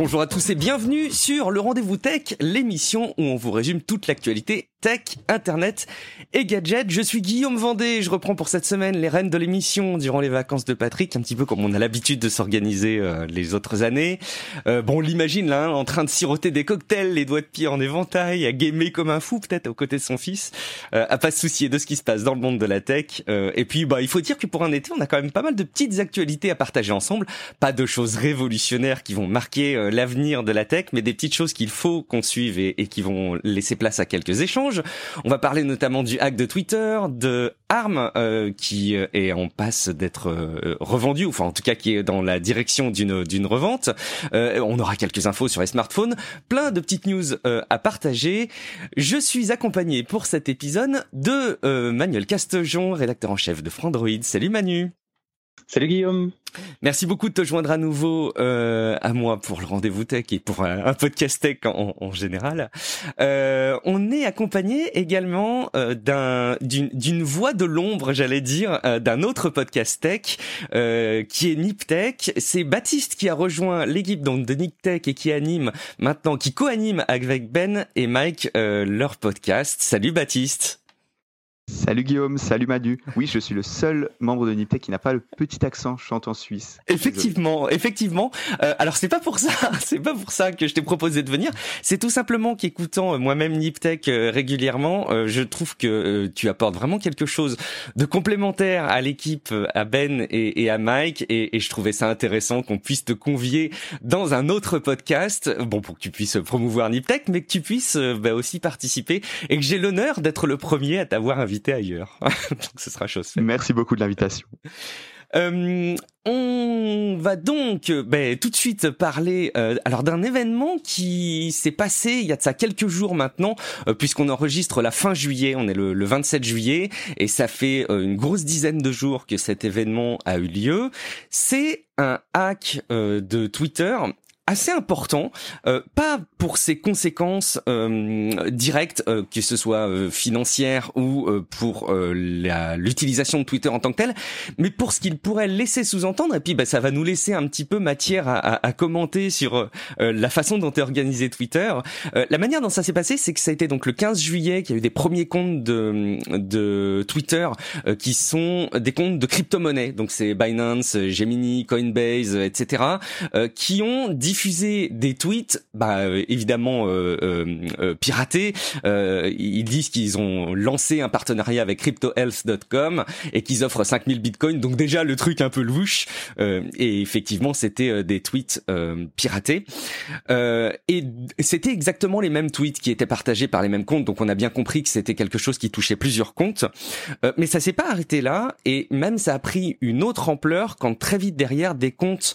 Bonjour à tous et bienvenue sur le Rendez-vous Tech, l'émission où on vous résume toute l'actualité tech, internet et gadgets. Je suis Guillaume Vendée, je reprends pour cette semaine les rênes de l'émission durant les vacances de Patrick, un petit peu comme on a l'habitude de s'organiser euh, les autres années. Euh, bon, on l'imagine là, hein, en train de siroter des cocktails, les doigts de pied en éventail, à gamer comme un fou peut-être aux côtés de son fils, euh, à pas se soucier de ce qui se passe dans le monde de la tech. Euh, et puis, bah, il faut dire que pour un été, on a quand même pas mal de petites actualités à partager ensemble. Pas de choses révolutionnaires qui vont marquer l'avenir de la tech, mais des petites choses qu'il faut qu'on suive et, et qui vont laisser place à quelques échanges. On va parler notamment du hack de Twitter, de ARM euh, qui euh, est en passe d'être euh, revendu, enfin en tout cas qui est dans la direction d'une d'une revente. on aura quelques infos sur les smartphones, plein de petites news à partager. Je suis accompagné pour cet épisode de Manuel Castejon, rédacteur en chef de Frandroid. Salut Manu. Salut Guillaume. Merci beaucoup de te joindre à nouveau euh, à moi pour le rendez-vous tech et pour un, podcast tech en, général. Euh, on est accompagné également euh, d'un d'une voix de l'ombre, j'allais dire, euh, d'un autre podcast tech euh, qui est Niptech. C'est Baptiste qui a rejoint l'équipe donc de Niptech et qui anime maintenant, qui co-anime avec Ben et Mike leur podcast. Salut Baptiste. Salut Guillaume, salut Madu. Oui, je suis le seul membre de Niptech qui n'a pas le petit accent chante en suisse. Effectivement, effectivement. Euh, alors c'est pas pour ça, c'est pas pour ça que je t'ai proposé de venir. C'est tout simplement qu'écoutant euh, moi-même Niptech euh, régulièrement, euh, je trouve que tu apportes vraiment quelque chose de complémentaire à l'équipe, à Ben et, à Mike, et, et, je trouvais ça intéressant qu'on puisse te convier dans un autre podcast, bon pour que tu puisses promouvoir Niptech, mais que tu puisses bah, aussi participer et que j'ai l'honneur d'être le premier à t'avoir invité ailleurs. donc ce sera chose faite. Merci beaucoup de l'invitation. Euh, on va donc ben, tout de suite parler euh, alors d'un événement qui s'est passé il y a de ça quelques jours maintenant euh, puisqu'on enregistre la fin juillet, on est le, le 27 juillet et ça fait euh, une grosse dizaine de jours que cet événement a eu lieu. C'est un hack de Twitter assez important, euh, pas pour ses conséquences euh, directes, euh, que ce soit euh, financières ou euh, pour l'utilisation de Twitter en tant que tel, mais pour ce qu'il pourrait laisser sous-entendre. Et puis, bah, ça va nous laisser un petit peu matière à, à, à commenter sur la façon dont est organisé Twitter. la manière dont ça s'est passé, c'est que ça a été donc le 15 juillet qu'il y a eu des premiers comptes de, de Twitter qui sont des comptes de crypto-monnaies. Donc c'est Binance, Gemini, Coinbase, etc., qui ont diffusé diffuser des tweets, bah euh, évidemment euh, euh, piratés. ils disent qu'ils ont lancé un partenariat avec CryptoHealth.com et qu'ils offrent 5000 bitcoins. Donc déjà le truc un peu louche. et effectivement, c'était des tweets piratés. et c'était exactement les mêmes tweets qui étaient partagés par les mêmes comptes. Donc on a bien compris que c'était quelque chose qui touchait plusieurs comptes. mais ça s'est pas arrêté là. Et même ça a pris une autre ampleur quand très vite derrière des comptes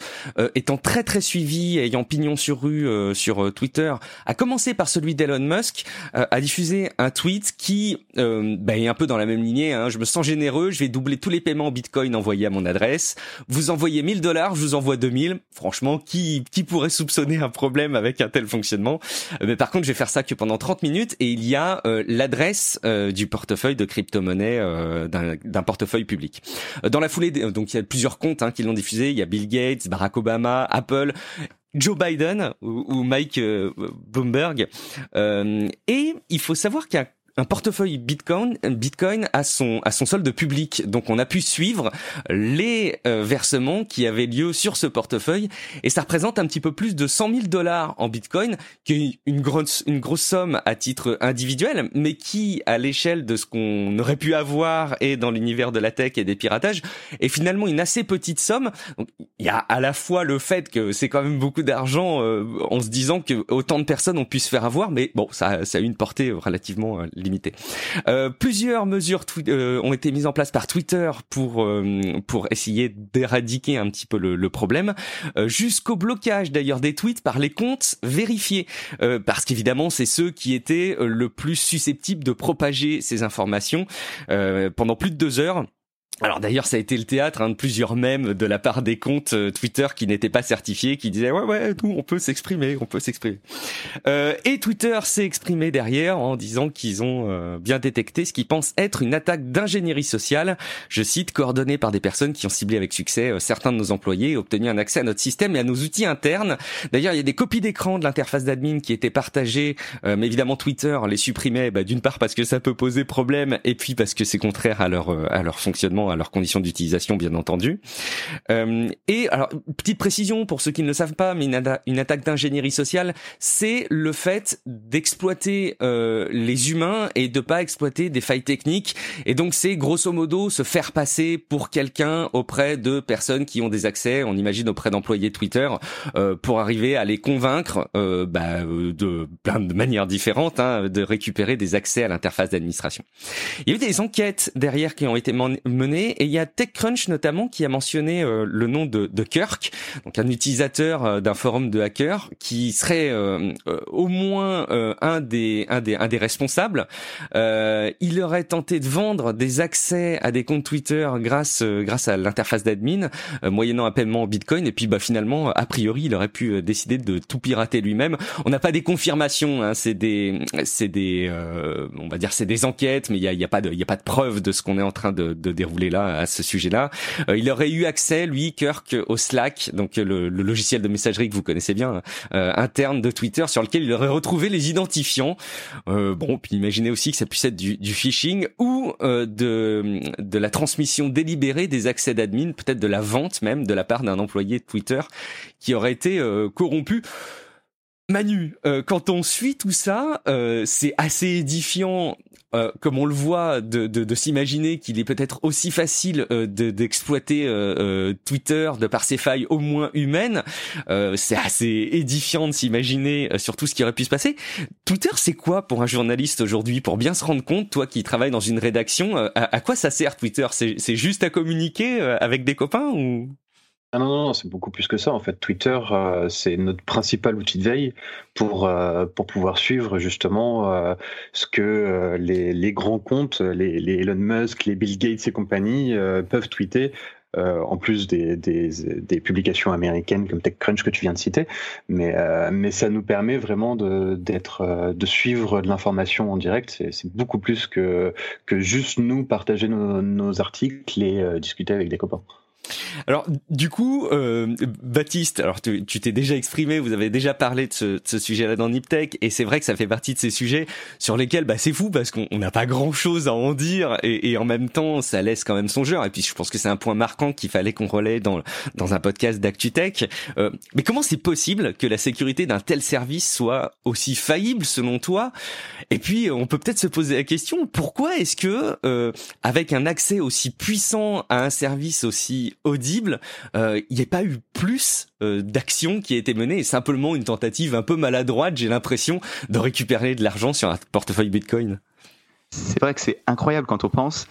étant très très suivis ayant pignon sur rue euh, sur euh, Twitter, a commencé par celui d'Elon Musk, euh, a diffusé un tweet qui bah, est un peu dans la même lignée. Hein. je me sens généreux, je vais doubler tous les paiements en Bitcoin envoyés à mon adresse. Vous envoyez 1000 dollars, je vous envoie 2000. Franchement, qui qui pourrait soupçonner un problème avec un tel fonctionnement? Mais par contre, je vais faire ça que pendant 30 minutes et il y a l'adresse du portefeuille de crypto-monnaie d'un portefeuille public. Dans la foulée, donc il y a plusieurs comptes hein, qui l'ont diffusé. Il y a Bill Gates, Barack Obama, Apple Joe Biden ou, Mike euh, Bloomberg. Euh, et il faut savoir a un portefeuille Bitcoin, Bitcoin à son à son solde public. Donc on a pu suivre les euh, versements qui avaient lieu sur ce portefeuille et ça représente un petit peu plus de 100 000 dollars en Bitcoin, qui est une grosse une grosse somme à titre individuel, mais qui à l'échelle de ce qu'on aurait pu avoir et dans l'univers de la tech et des piratages est finalement une assez petite somme. Il y a à la fois le fait que c'est quand même beaucoup d'argent euh, en se disant que autant de personnes ont pu se faire avoir, mais bon ça ça a une portée relativement euh, limité. Euh, plusieurs mesures euh, ont été mises en place par Twitter pour euh, pour essayer d'éradiquer un petit peu le, le problème, euh, jusqu'au blocage d'ailleurs des tweets par les comptes vérifiés, euh, parce qu'évidemment c'est ceux qui étaient le plus susceptibles de propager ces informations pendant plus de deux heures. Alors d'ailleurs, ça a été le théâtre hein, de plusieurs mèmes de la part des comptes euh, Twitter qui n'étaient pas certifiés, qui disaient ouais ouais, nous on peut s'exprimer, on peut s'exprimer. Euh, et Twitter s'est exprimé derrière en disant qu'ils ont euh, bien détecté ce qu'ils pensent être une attaque d'ingénierie sociale. Je cite, coordonnée par des personnes qui ont ciblé avec succès euh, certains de nos employés et obtenu un accès à notre système et à nos outils internes. D'ailleurs, il y a des copies d'écran de l'interface d'admin qui étaient partagées, mais évidemment Twitter les supprimait, bah, d'une part parce que ça peut poser problème et puis parce que c'est contraire à leur à leur fonctionnement à leurs conditions d'utilisation, bien entendu. Euh, et alors, petite précision pour ceux qui ne le savent pas, mais une, attaque d'ingénierie sociale, c'est le fait d'exploiter euh, les humains et de pas exploiter des failles techniques. Et donc, c'est grosso modo se faire passer pour quelqu'un auprès de personnes qui ont des accès, on imagine auprès d'employés Twitter, euh, pour arriver à les convaincre euh, bah, de plein de manières différentes hein, de récupérer des accès à l'interface d'administration. Il y a eu des enquêtes derrière qui ont été menées et il y a TechCrunch notamment qui a mentionné euh, le nom de, de, Kirk, donc un utilisateur euh, d'un forum de hackers qui serait euh, au moins un des un des un des responsables. il aurait tenté de vendre des accès à des comptes Twitter grâce grâce à l'interface d'admin, moyennant un paiement en Bitcoin. Et puis bah finalement, a priori, il aurait pu décider de tout pirater lui-même. On n'a pas des confirmations, hein, c'est des c'est des on va dire c'est des enquêtes, mais il y a, y a pas de il y a pas de preuve de ce qu'on est en train de, de dérouler là à ce sujet-là. Euh, il aurait eu accès, lui, Kirk, au Slack, donc le, logiciel de messagerie que vous connaissez bien, euh, interne de Twitter, sur lequel il aurait retrouvé les identifiants. Euh, bon, puis imaginez aussi que ça puisse être du, du phishing ou de, de la transmission délibérée des accès d'admin, peut-être de la vente même de la part d'un employé de Twitter qui aurait été corrompu. Manu, quand on suit tout ça, c'est assez édifiant euh, comme on le voit, de, de, de s'imaginer qu'il est peut-être aussi facile euh, d'exploiter euh, Twitter de par ses failles au moins humaines, c'est assez édifiant de s'imaginer sur tout ce qui aurait pu se passer. Twitter, c'est quoi pour un journaliste aujourd'hui Pour bien se rendre compte, toi qui travailles dans une rédaction, à, à quoi ça sert Twitter? C'est juste à communiquer avec des copains ou? Ah non, non, c'est beaucoup plus que ça. En fait, Twitter, euh, c'est notre principal outil de veille pour, euh, pour pouvoir suivre justement euh, ce que les, les, grands comptes, les, les, Elon Musk, les Bill Gates et compagnie peuvent tweeter. en plus des, des, des, publications américaines comme TechCrunch que tu viens de citer, mais, mais ça nous permet vraiment de, d'être, de suivre de l'information en direct. C'est, c'est beaucoup plus que, que juste nous partager nos, nos articles et discuter avec des copains. Alors du coup, euh, Baptiste, alors tu t'es déjà exprimé, vous avez déjà parlé de ce, ce sujet-là dans Niptech, et c'est vrai que ça fait partie de ces sujets sur lesquels bah, c'est fou parce qu'on n'a pas grand-chose à en dire, et, et, en même temps ça laisse quand même son genre. Et puis je pense que c'est un point marquant qu'il fallait qu'on relaie dans dans un podcast d'ActuTech. Euh, mais comment c'est possible que la sécurité d'un tel service soit aussi faillible selon toi? Et puis on peut peut-être se poser la question pourquoi est-ce que euh, avec un accès aussi puissant à un service aussi audible, euh, il n'y a pas eu plus euh, d'actions qui a été menées et simplement une tentative un peu maladroite, j'ai l'impression, de récupérer de l'argent sur un portefeuille Bitcoin. C'est vrai que c'est incroyable quand on pense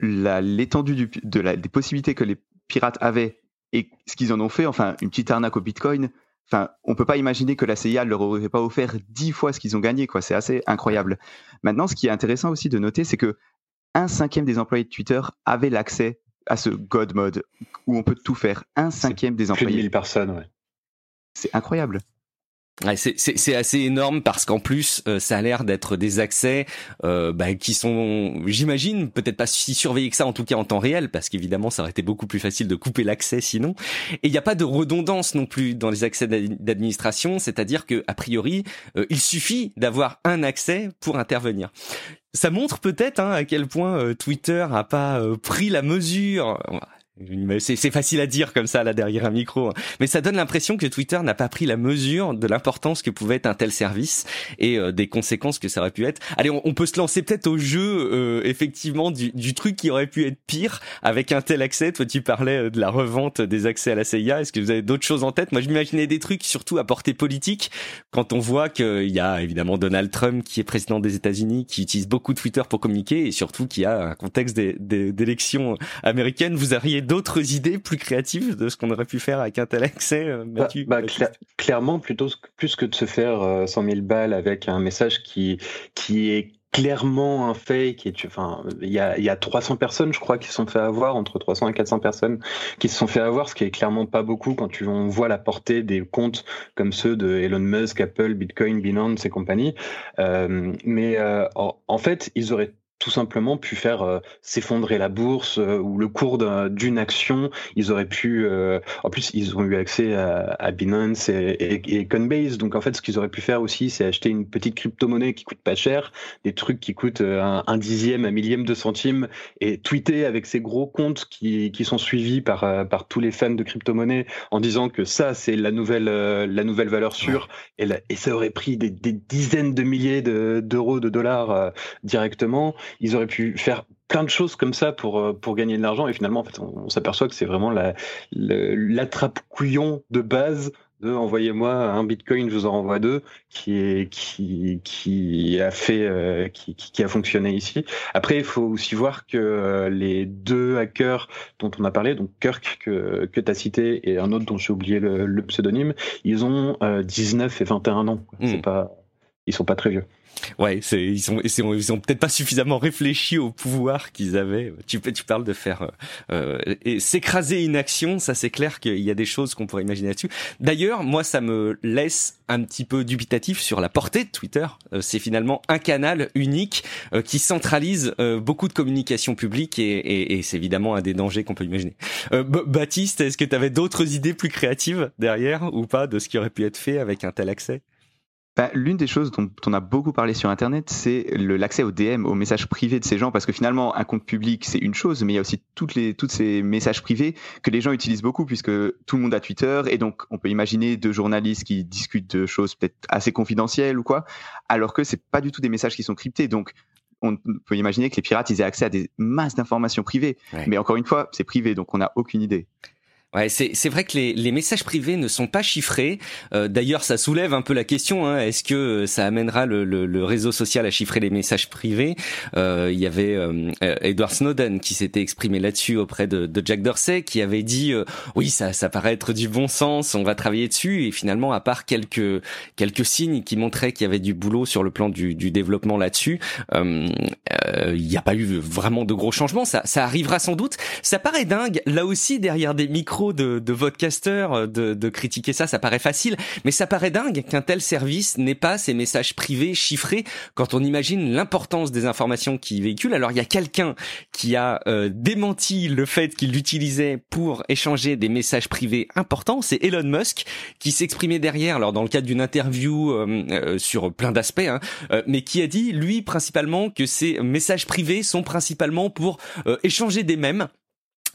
l'étendue de la, des possibilités que les pirates avaient et ce qu'ils en ont fait, enfin une petite arnaque au Bitcoin. Enfin, on peut pas imaginer que la CIA leur aurait pas offert dix fois ce qu'ils ont gagné, quoi. C'est assez incroyable. Maintenant, ce qui est intéressant aussi de noter, c'est que un cinquième des employés de Twitter avaient l'accès à ce God mode où on peut tout faire. Un cinquième des employés. Plus de 1000 personnes, ouais. C'est incroyable. Ouais, c'est assez énorme parce qu'en plus euh, ça a l'air d'être des accès euh, bah, qui sont, j'imagine, peut-être pas si surveillés que ça, en tout cas en temps réel, parce qu'évidemment ça aurait été beaucoup plus facile de couper l'accès sinon. Et il n'y a pas de redondance non plus dans les accès d'administration, c'est-à-dire que a priori euh, il suffit d'avoir un accès pour intervenir. Ça montre peut-être hein, à quel point euh, Twitter a pas pris la mesure c'est facile à dire comme ça là derrière un micro, hein. mais ça donne l'impression que Twitter n'a pas pris la mesure de l'importance que pouvait être un tel service et euh, des conséquences que ça aurait pu être. Allez, on, peut se lancer peut-être au jeu euh, effectivement du, du, truc qui aurait pu être pire avec un tel accès. Toi, tu parlais euh, de la revente des accès à la CIA. Est-ce que vous avez d'autres choses en tête? Moi, je m'imaginais des trucs surtout à portée politique quand on voit qu'il y a évidemment Donald Trump qui est président des États-Unis, qui utilise beaucoup Twitter pour communiquer et surtout qui a un contexte d'élections américaines. Vous auriez d'autres idées plus créatives de ce qu'on aurait pu faire avec un tel accès, euh, bah, bah, Clairement, plutôt plus que de se faire 100 euh, 000 balles avec un message qui qui est clairement un fake. Et enfin, il y a, y a 300 personnes, je crois, qui se sont fait avoir, entre 300 et 400 personnes qui se sont fait avoir, ce qui est clairement pas beaucoup quand tu, on voit la portée des comptes comme ceux de Elon Musk, Apple, Bitcoin, Binance et compagnie. Euh, mais euh, en, fait, ils auraient tout simplement pu faire euh, s'effondrer la bourse euh, ou le cours d'une action. Ils auraient pu, euh, en plus, ils ont eu accès à, Binance et, et, Coinbase. Donc en fait, ce qu'ils auraient pu faire aussi, c'est acheter une petite crypto-monnaie qui coûte pas cher, des trucs qui coûtent un, dixième, un millième de centime, et tweeter avec ces gros comptes qui, qui sont suivis par par tous les fans de crypto-monnaie en disant que ça c'est la nouvelle la nouvelle valeur sûre. Et, et ça aurait pris des, des dizaines de milliers d'euros, de, dollars directement ils auraient pu faire plein de choses comme ça pour euh, pour gagner de l'argent. Et finalement en fait on, s'aperçoit que c'est vraiment la l'attrape couillon de base de envoyez-moi un bitcoin je vous en renvoie deux qui est qui qui a fait euh, qui, qui, a fonctionné ici. Après il faut aussi voir que euh, les deux hackers dont on a parlé donc Kirk que que tu as cité et un autre dont j'ai oublié le, pseudonyme ils ont 19 et 21 ans c'est hmm. pas ils sont pas très vieux Ouais, c'est ils sont ils ont peut-être pas suffisamment réfléchi au pouvoir qu'ils avaient. Tu tu parles de faire euh, et s'écraser une action, ça c'est clair qu'il y a des choses qu'on pourrait imaginer là-dessus. D'ailleurs, moi ça me laisse un petit peu dubitatif sur la portée de Twitter. Euh, c'est finalement un canal unique euh, qui centralise euh, beaucoup de communication publique et, et, et c'est évidemment un des dangers qu'on peut imaginer. Baptiste, est-ce que tu avais d'autres idées plus créatives derrière ou pas de ce qui aurait pu être fait avec un tel accès? Bah, l'une des choses dont on a beaucoup parlé sur Internet, c'est l'accès aux DM, aux messages privés de ces gens, parce que finalement, un compte public, c'est une chose, mais il y a aussi toutes les, toutes ces messages privés que les gens utilisent beaucoup, puisque tout le monde a Twitter, et donc on peut imaginer deux journalistes qui discutent de choses peut-être assez confidentielles ou quoi, alors que c'est pas du tout des messages qui sont cryptés. Donc on peut imaginer que les pirates ils aient accès à des masses d'informations privées. Mais encore une fois, c'est privé, donc on n'a aucune idée. Ouais, c'est vrai que les, les, messages privés ne sont pas chiffrés. Euh, D'ailleurs, ça soulève un peu la question hein, est-ce que euh, ça amènera le, le, le, réseau social à chiffrer les messages privés? Euh, Il y avait euh, Edward Snowden qui s'était exprimé là-dessus auprès de, de, Jack Dorsey, qui avait dit euh, oui, ça, ça paraît être du bon sens, on va travailler dessus. Et finalement, à part quelques quelques signes qui montraient qu'il y avait du boulot sur le plan du, du développement là-dessus, il n'y a pas eu vraiment de gros changements. Ça, ça arrivera sans doute. Ça paraît dingue. Là aussi, derrière des micros de, de euh, de, de critiquer ça, ça paraît facile, mais ça paraît dingue qu'un tel service n'ait pas ces messages privés chiffrés quand on imagine l'importance des informations qu'il véhicule. Alors il y a quelqu'un qui a euh, démenti le fait qu'il l'utilisait pour échanger des messages privés importants, c'est Elon Musk qui s'exprimait derrière, alors dans le cadre d'une interview euh, sur plein d'aspects, hein, mais qui a dit lui principalement que ces messages privés sont principalement pour échanger des mèmes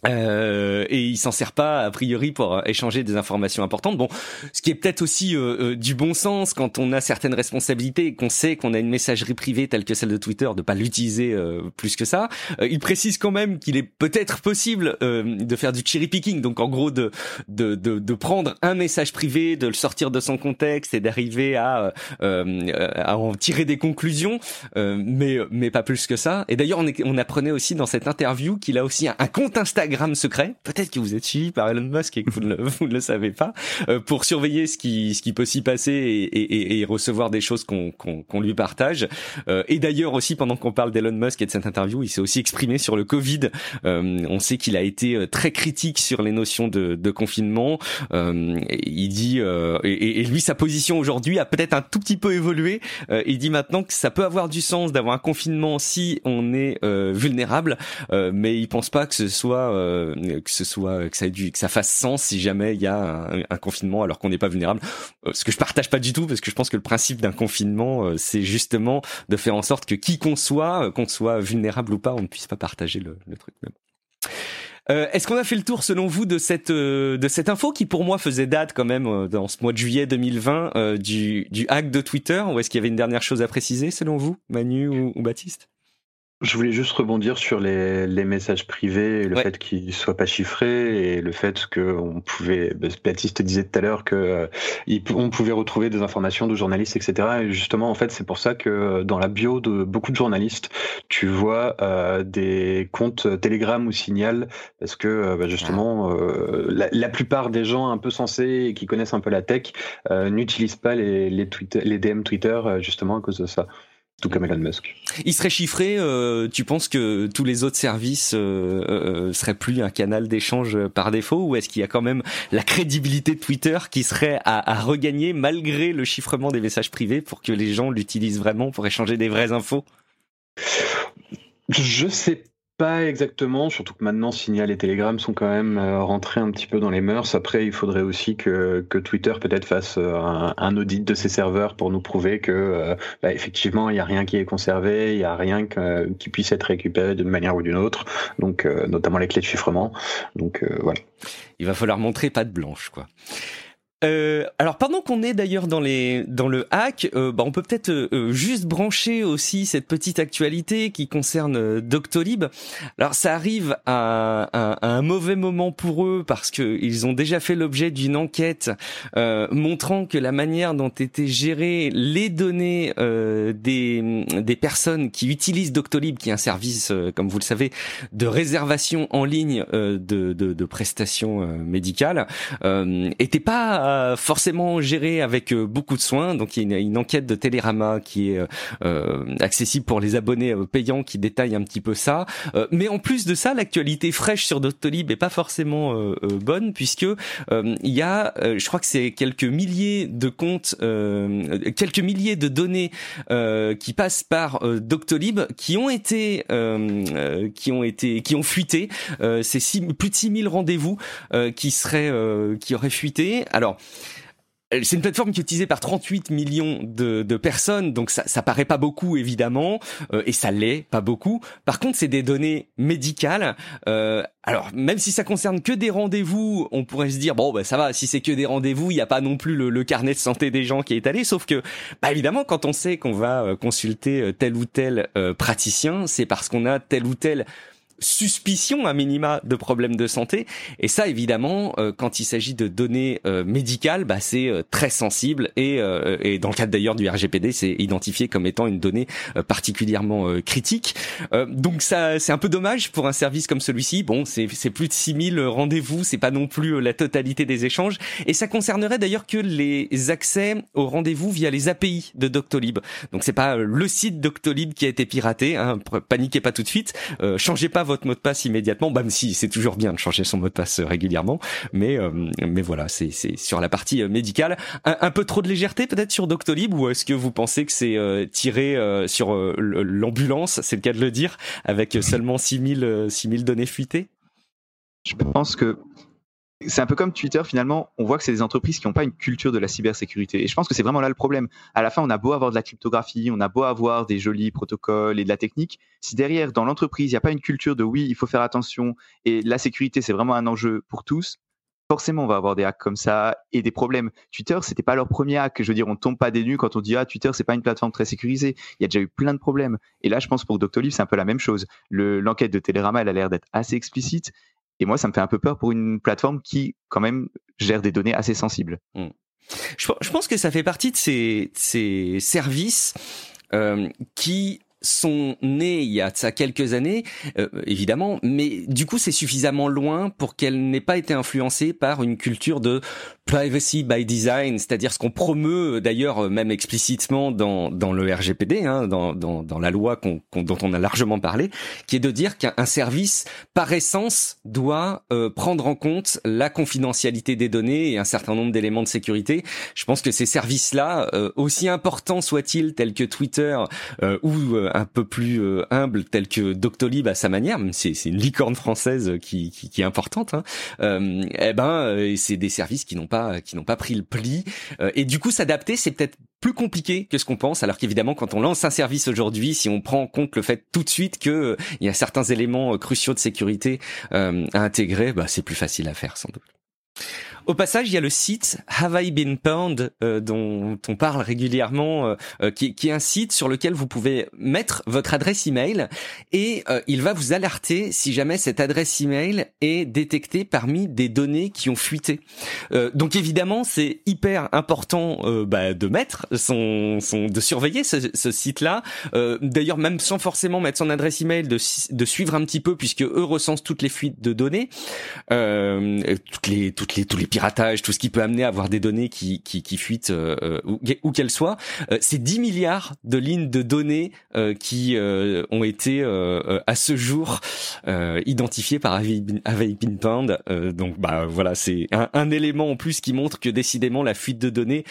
euh, et il s'en sert pas a priori pour euh, échanger des informations importantes. Bon, ce qui est peut-être aussi euh, euh, du bon sens quand on a certaines responsabilités et qu'on sait qu'on a une messagerie privée telle que celle de Twitter, de pas l'utiliser plus que ça. il précise quand même qu'il est peut-être possible de faire du cherry picking, donc en gros de, de de, prendre un message privé, de le sortir de son contexte et d'arriver à à en tirer des conclusions, mais mais pas plus que ça. Et d'ailleurs on, on apprenait aussi dans cette interview qu'il a aussi un compte Instagram secret, peut-être que vous êtes suivi par Elon Musk et que vous ne, vous ne le savez pas, euh, pour surveiller ce qui, ce qui peut s'y passer et, et, et, recevoir des choses qu'on qu'on lui partage. Euh, et d'ailleurs aussi, pendant qu'on parle d'Elon Musk et de cette interview, il s'est aussi exprimé sur le Covid. Euh, on sait qu'il a été très critique sur les notions de, de confinement. il dit, et, et, lui, sa position aujourd'hui a peut-être un tout petit peu évolué. il dit maintenant que ça peut avoir du sens d'avoir un confinement si on est vulnérable, mais il pense pas que ce soit euh, que ce soit que ça ait du, que ça fasse sens si jamais il y a un, confinement alors qu'on n'est pas vulnérable. Euh, ce que je partage pas du tout parce que je pense que le principe d'un confinement euh, c'est justement de faire en sorte que qui qu'on soit, qu'on soit vulnérable ou pas, on ne puisse pas partager le, truc. Est-ce qu'on a fait le tour selon vous de cette de cette info qui pour moi faisait date quand même dans ce mois de juillet 2020 euh, du, du hack de Twitter ou est-ce qu'il y avait une dernière chose à préciser selon vous, Manu ou Baptiste? Je voulais juste rebondir sur les, les messages privés, le fait qu'ils soient pas chiffrés et le fait qu'on pouvait, bah, Baptiste disait tout à l'heure que euh, on pouvait retrouver des informations de journalistes, etc. Et justement, en fait, c'est pour ça que dans la bio de beaucoup de journalistes, tu vois euh, des comptes Telegram ou Signal, parce que euh, bah, justement, ah. euh, la, la, plupart des gens un peu sensés et qui connaissent un peu la tech n'utilisent pas les, les, Twitter, les DM Twitter justement à cause de ça. Tout comme Elon Musk. Il serait chiffré. Euh, tu penses que tous les autres services euh, euh, seraient plus un canal d'échange par défaut, ou est-ce qu'il y a quand même la crédibilité de Twitter qui serait à, à, regagner malgré le chiffrement des messages privés pour que les gens l'utilisent vraiment pour échanger des vraies infos? Je sais pas exactement, surtout que maintenant Signal et Telegram sont quand même euh, rentrés un petit peu dans les mœurs. Après, il faudrait aussi que, que Twitter peut-être fasse euh, un, audit de ses serveurs pour nous prouver que euh, bah, effectivement il n'y a rien qui est conservé, il n'y a rien qui puisse être récupéré d'une manière ou d'une autre, donc notamment les clés de chiffrement. Donc voilà. Il va falloir montrer pas de blanche, quoi. Euh, alors pendant qu'on est d'ailleurs dans les dans le hack, euh, bah, on peut peut-être euh, juste brancher aussi cette petite actualité qui concerne Doctolib. Alors ça arrive à, un mauvais moment pour eux parce que ils ont déjà fait l'objet d'une enquête montrant que la manière dont étaient gérées les données des des personnes qui utilisent Doctolib, qui est un service comme vous le savez de réservation en ligne de de, de prestations médicales, était pas forcément géré avec euh, beaucoup de soin. Donc il y a une, enquête de Télérama qui est euh, accessible pour les abonnés euh, payants qui détaille un petit peu ça. mais en plus de ça, l'actualité fraîche sur Doctolib est pas forcément bonne puisque il y a, je crois que c'est quelques milliers de comptes, quelques milliers de données qui passent par Doctolib qui ont été, qui ont été, qui ont fuité. c'est plus de 6000 rendez-vous qui seraient, qui auraient fuité. Alors euh, c'est une plateforme qui est utilisée par 38 millions de, personnes, donc ça, paraît pas beaucoup évidemment, euh, et ça l'est pas beaucoup. Par contre, c'est des données médicales. Euh, alors, même si ça concerne que des rendez-vous, on pourrait se dire bon, bah ça va. Si c'est que des rendez-vous, il n'y a pas non plus le, carnet de santé des gens qui est étalé. Sauf que, bah évidemment, quand on sait qu'on va consulter tel ou tel praticien, c'est parce qu'on a tel ou tel suspicion à minima de problèmes de santé. Et ça, évidemment, euh, quand il s'agit de données euh, médicales, bah, c'est euh, très sensible. Et, et, dans le cadre d'ailleurs du RGPD, c'est identifié comme étant une donnée particulièrement critique. donc ça, c'est un peu dommage pour un service comme celui-ci. Bon, c'est plus de 6000 rendez-vous, c'est pas non plus la totalité des échanges. Et ça concernerait d'ailleurs que les accès aux rendez-vous via les API de Doctolib. Donc c'est pas le site Doctolib qui a été piraté. Hein, paniquez pas tout de suite. changez pas votre mot de passe immédiatement. Même si c'est toujours bien de changer son mot de passe euh, régulièrement, mais euh, mais voilà, c'est c'est sur la partie euh, médicale. Un, peu trop de légèreté peut-être sur Doctolib ou est-ce que vous pensez que c'est tiré sur l'ambulance, c'est le cas de le dire, avec seulement 6000 6000 données fuitées? Je pense que c'est un peu comme Twitter finalement, on voit que c'est des entreprises qui n'ont pas une culture de la cybersécurité. Et je pense que c'est vraiment là le problème. À la fin, on a beau avoir de la cryptographie, on a beau avoir des jolis protocoles et de la technique, si derrière, dans l'entreprise, il n'y a pas une culture de oui, il faut faire attention et la sécurité, c'est vraiment un enjeu pour tous, forcément, on va avoir des hacks comme ça et des problèmes. Twitter, c'était pas leur premier hack. Je veux dire, on tombe pas des nues quand on dit ah Twitter, c'est pas une plateforme très sécurisée. Il y a déjà eu plein de problèmes. Et là, je pense pour Doctolib, c'est un peu la même chose. L'enquête de Télérama, elle a l'air d'être assez explicite. Et moi, ça me fait un peu peur pour une plateforme qui, quand même, gère des données assez sensibles. Hmm. Je, pense que ça fait partie de ces, ces services euh, qui sont nés il y a ça quelques années, euh, évidemment, mais du coup c'est suffisamment loin pour qu'elle n'ait pas été influencée par une culture de privacy by design, c'est-à-dire ce qu'on promeut d'ailleurs même explicitement dans, dans le RGPD, hein, dans, dans, dans la loi qu'on, dont on a largement parlé, qui est de dire qu'un service par essence doit euh, prendre en compte la confidentialité des données et un certain nombre d'éléments de sécurité. Je pense que ces services-là, euh, aussi importants soient-ils, tels que Twitter ou un peu plus euh, humble, tel que Doctolib à sa manière, c'est une licorne française qui, qui, qui est importante, hein, euh, eh ben euh, c'est des services qui n'ont pas qui n'ont pas pris le pli. Euh, et du coup, s'adapter, c'est peut-être plus compliqué que ce qu'on pense. Alors qu'évidemment, quand on lance un service aujourd'hui, si on prend en compte le fait tout de suite que y a certains éléments cruciaux de sécurité à intégrer, bah, c'est plus facile à faire sans doute. Au passage, il y a le site Have I Been Pwned euh, dont on parle régulièrement, euh, euh, qui, qui, est un site sur lequel vous pouvez mettre votre adresse email et il va vous alerter si jamais cette adresse email est détectée parmi des données qui ont fuité. donc évidemment, c'est hyper important bah, de mettre son, son, de surveiller ce, ce site-là. D'ailleurs, même sans forcément mettre son adresse email, de, de suivre un petit peu puisque eux recensent toutes les fuites de données, toutes les toutes les tous les piratage, tout ce qui peut amener à avoir des données qui, qui, qui fuitent où, où qu'elles soient. c'est 10 milliards de lignes de données qui ont été à ce jour identifiées par Avi Pinpound. donc bah voilà, c'est un, un, élément en plus qui montre que décidément la fuite de données,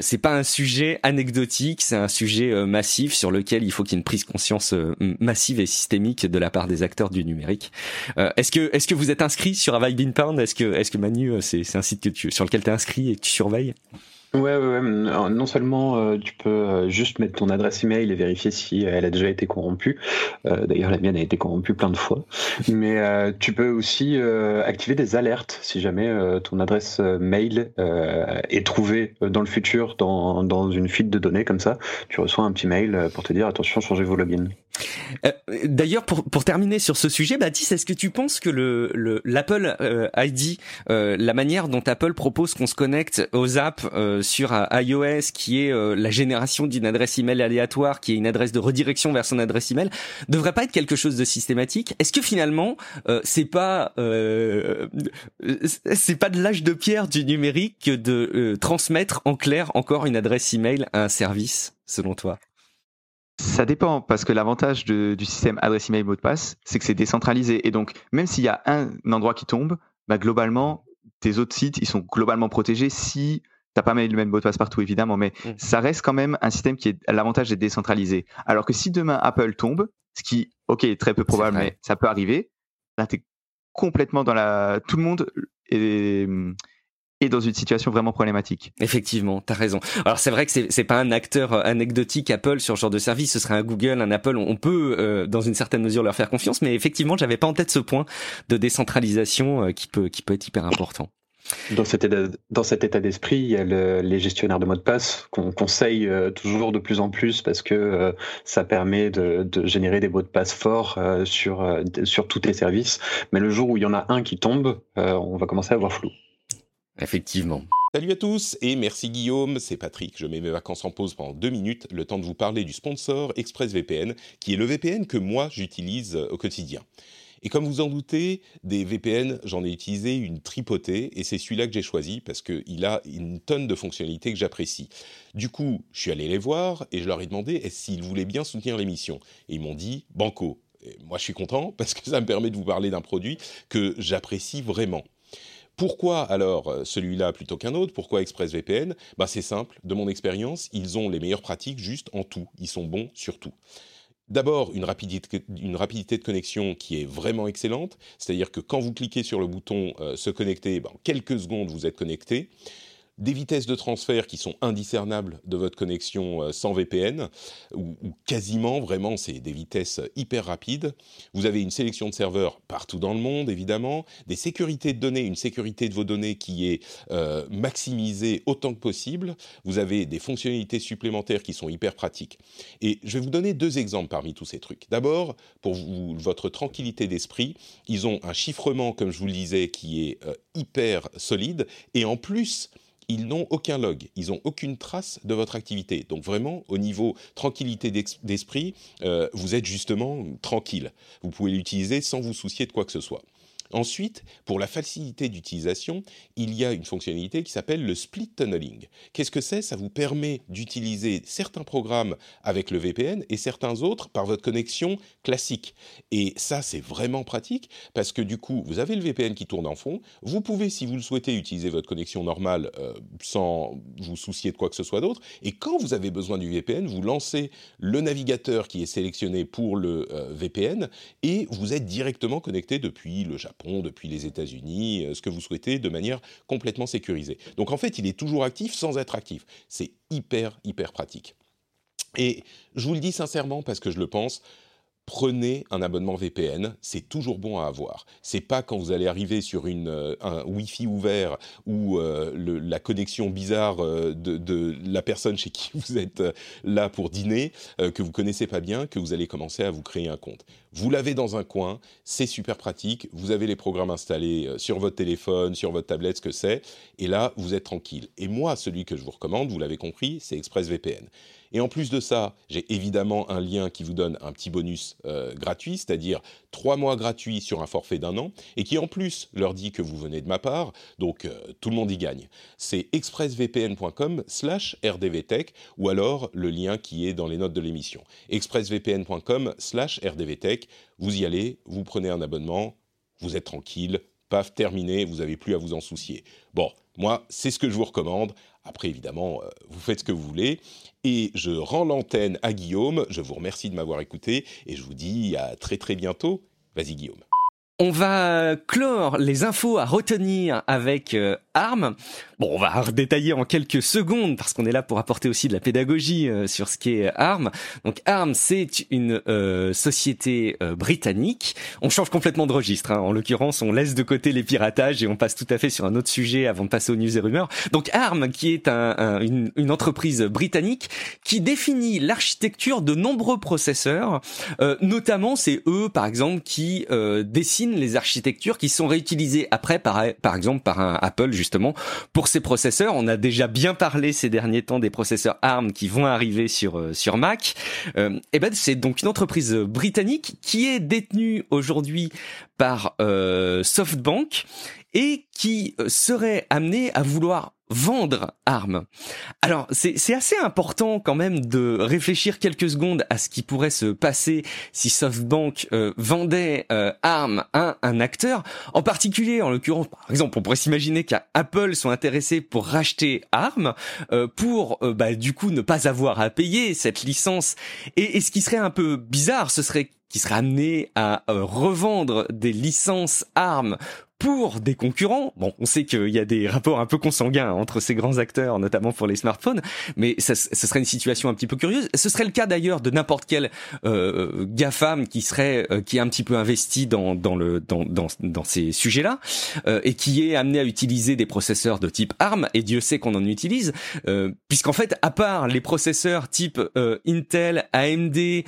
c'est pas un sujet anecdotique, c'est un sujet massif sur lequel il faut qu'il y ait une prise conscience massive et systémique de la part des acteurs du numérique. Euh, est-ce que est-ce que vous êtes inscrit sur Avail Pound Est-ce que est-ce que Manu euh, c'est c'est sur lequel tu es inscrit et tu surveilles Ouais, Non seulement euh, tu peux juste mettre ton adresse email et vérifier si elle a déjà été corrompue. D'ailleurs, la mienne a été corrompue plein de fois. Mais tu peux aussi activer des alertes si jamais ton adresse mail est trouvée dans le futur dans, dans une fuite de données comme ça. Tu reçois un petit mail pour te dire attention, changez vos logins. Euh, d'ailleurs, pour, pour terminer sur ce sujet, Baptiste, est-ce que tu penses que le l'Apple euh, ID, euh, la manière dont Apple propose qu'on se connecte aux apps sur iOS, qui est la génération d'une adresse email aléatoire, qui est une adresse de redirection vers son adresse email, devrait pas être quelque chose de systématique? Est-ce que finalement, c'est pas c'est pas de l'âge de pierre du numérique de transmettre en clair encore une adresse email à un service, selon toi? Ça dépend, parce que l'avantage du système adresse email mot de passe, c'est que c'est décentralisé. Et donc, même s'il y a un endroit qui tombe, bah, globalement, tes autres sites, ils sont globalement protégés si t'as pas mis le même mot de passe partout, évidemment, mais mmh. ça reste quand même un système qui est l'avantage d'être décentralisé. Alors que si demain Apple tombe, ce qui, ok, est très peu probable, mais ça peut arriver, là, t'es complètement dans la, tout le monde est, et dans une situation vraiment problématique. Effectivement, tu as raison. Alors c'est vrai que c'est pas un acteur euh, anecdotique Apple sur ce genre de service, ce serait un Google, un Apple, on peut euh, dans une certaine mesure leur faire confiance, mais effectivement, j'avais pas en tête ce point de décentralisation euh, qui peut qui peut être hyper important. Dans cet état, dans cet état d'esprit, il y a les gestionnaires de mots de passe qu'on conseille toujours de plus en plus parce que ça permet de, de, générer des mots de passe forts sur, sur tous les services. Mais le jour où il y en a un qui tombe, on va commencer à voir flou. Effectivement. Salut à tous et merci Guillaume, c'est Patrick. Je mets mes vacances en pause pendant deux minutes, le temps de vous parler du sponsor ExpressVPN, qui est le VPN que moi j'utilise euh, au quotidien. Et comme vous en doutez, des VPN, j'en ai utilisé une tripotée et c'est celui-là que j'ai choisi parce qu'il a une tonne de fonctionnalités que j'apprécie. Du coup, je suis allé les voir et je leur ai demandé s'ils voulaient bien soutenir l'émission? Et ils m'ont dit Banco. moi, je suis content parce que ça me permet de vous parler d'un produit que j'apprécie vraiment. Pourquoi alors euh, celui-là plutôt qu'un autre? Pourquoi ExpressVPN bah, C'est simple, de mon expérience, ils ont les meilleures pratiques juste en tout. Ils sont bons sur tout. D'abord, une rapidité, de connexion qui est vraiment excellente, c'est-à-dire que quand vous cliquez sur le bouton euh, se connecter, bah, en quelques secondes, vous êtes connecté des vitesses de transfert qui sont indiscernables de votre connexion euh, sans VPN, ou, quasiment, vraiment, c'est des vitesses hyper rapides. Vous avez une sélection de serveurs partout dans le monde, évidemment, des sécurités de données, une sécurité de vos données qui est euh, maximisée autant que possible. Vous avez des fonctionnalités supplémentaires qui sont hyper pratiques. Et je vais vous donner deux exemples parmi tous ces trucs. D'abord, pour votre tranquillité d'esprit, ils ont un chiffrement, comme je vous le disais, qui est euh, hyper solide, et en plus, ils n'ont aucun log, ils n'ont aucune trace de votre activité. Donc vraiment, au niveau tranquillité d'esprit, euh, vous êtes justement tranquille. Vous pouvez l'utiliser sans vous soucier de quoi que ce soit. Ensuite, pour la facilité d'utilisation, il y a une fonctionnalité qui s'appelle le split tunneling. Qu'est-ce que c'est? Ça vous permet d'utiliser certains programmes avec le VPN et certains autres par votre connexion classique. Et ça, c'est vraiment pratique parce que du coup, vous avez le VPN qui tourne en fond. Vous pouvez, si vous le souhaitez, utiliser votre connexion normale euh, sans vous soucier de quoi que ce soit d'autre. Et quand vous avez besoin du VPN, vous lancez le navigateur qui est sélectionné pour le euh, VPN et vous êtes directement connecté depuis le Japon depuis les États-Unis, euh, ce que vous souhaitez, de manière complètement sécurisée. Donc en fait, il est toujours actif sans être actif. C'est hyper, hyper pratique. Et je vous le dis sincèrement parce que je le pense, prenez un abonnement VPN, c'est toujours bon à avoir. C'est pas quand vous allez arriver sur une, euh, un Wi-Fi ouvert ou euh, la connexion bizarre euh, de, la personne chez qui vous êtes là pour dîner, que vous connaissez pas bien, que vous allez commencer à vous créer un compte. Vous l'avez dans un coin, c'est super pratique, vous avez les programmes installés sur votre téléphone, sur votre tablette, ce que c'est, et là, vous êtes tranquille. Et moi, celui que je vous recommande, vous l'avez compris, c'est ExpressVPN. Et en plus de ça, j'ai évidemment un lien qui vous donne un petit bonus gratuit, c'est-à-dire trois mois gratuits sur un forfait d'un an, et qui en plus leur dit que vous venez de ma part, donc tout le monde y gagne. C'est expressvpn.com slash rdvtech, ou alors le lien qui est dans les notes de l'émission. expressvpn.com slash rdvtech, vous y allez, vous prenez un abonnement, vous êtes tranquille, paf, terminé, vous n'avez plus à vous en soucier. Bon, moi, c'est ce que je vous recommande. Après, évidemment, euh, vous faites ce que vous voulez. Et je rends l'antenne à Guillaume. Je vous remercie de m'avoir écouté et je vous dis à très très bientôt. Vas-y, Guillaume. On va clore les infos à retenir avec euh, ARM. Bon, on va détailler en quelques secondes parce qu'on est là pour apporter aussi de la pédagogie euh, sur ce qu'est ARM. Donc ARM, c'est une euh, société britannique. On change complètement de registre. Hein. En l'occurrence, on laisse de côté les piratages et on passe tout à fait sur un autre sujet avant de passer aux news et rumeurs. Donc ARM, qui est un, une, une, entreprise britannique qui définit l'architecture de nombreux processeurs. notamment, c'est eux, par exemple, qui dessinent les architectures qui sont réutilisées après par, par exemple par un Apple justement pour ses processeurs. On a déjà bien parlé ces derniers temps des processeurs ARM qui vont arriver sur euh, sur Mac. Euh, et ben c'est donc une entreprise britannique qui est détenue aujourd'hui par euh, SoftBank et qui euh, serait amenée à vouloir vendre armes. Alors c'est assez important quand même de réfléchir quelques secondes à ce qui pourrait se passer si SoftBank euh, vendait euh, armes à un acteur. En particulier, en l'occurrence, par exemple, on pourrait s'imaginer qu'Apple soit intéressé pour racheter armes euh, pour bah, du coup ne pas avoir à payer cette licence. Et, ce qui serait un peu bizarre, ce serait qu'il serait amené à revendre des licences armes pour des concurrents. Bon, on sait qu'il y a des rapports un peu consanguins entre ces grands acteurs, notamment pour les smartphones, mais ce serait une situation un petit peu curieuse. Ce serait le cas d'ailleurs de n'importe quel euh, GAFAM qui serait euh, qui est un petit peu investi dans dans le dans dans, ces sujets-là euh, et qui est amené à utiliser des processeurs de type ARM et Dieu sait qu'on en utilise euh, puisqu'en fait à part les processeurs type euh, Intel, AMD et,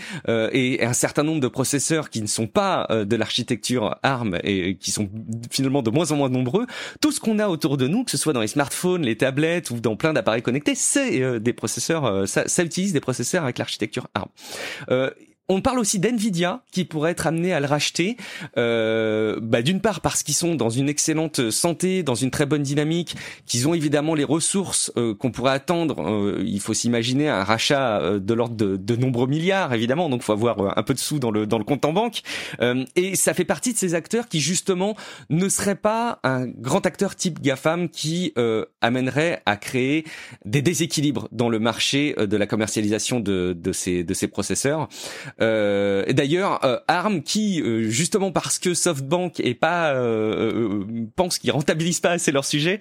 et, un certain nombre de processeurs qui ne sont pas de l'architecture ARM et qui sont finalement de moins en moins nombreux. Tout ce qu'on a autour de nous, que ce soit dans les smartphones, les tablettes ou dans plein d'appareils connectés, c'est euh, des processeurs, euh, ça, ça, utilise des processeurs avec l'architecture ARM. Euh, on parle aussi d'Nvidia qui pourrait être amené à le racheter. Euh, bah, d'une part parce qu'ils sont dans une excellente santé, dans une très bonne dynamique, qu'ils ont évidemment les ressources euh, qu'on pourrait attendre. Euh, il faut s'imaginer un rachat euh, de l'ordre de, de, nombreux milliards évidemment, donc faut avoir un peu de sous dans le dans le compte en banque. et ça fait partie de ces acteurs qui justement ne seraient pas un grand acteur type Gafam qui amènerait à créer des déséquilibres dans le marché de la commercialisation de, de ces de ces processeurs. Euh, d'ailleurs, euh, ARM qui euh, justement parce que SoftBank est pas pense qu'ils rentabilisent pas assez leur sujet,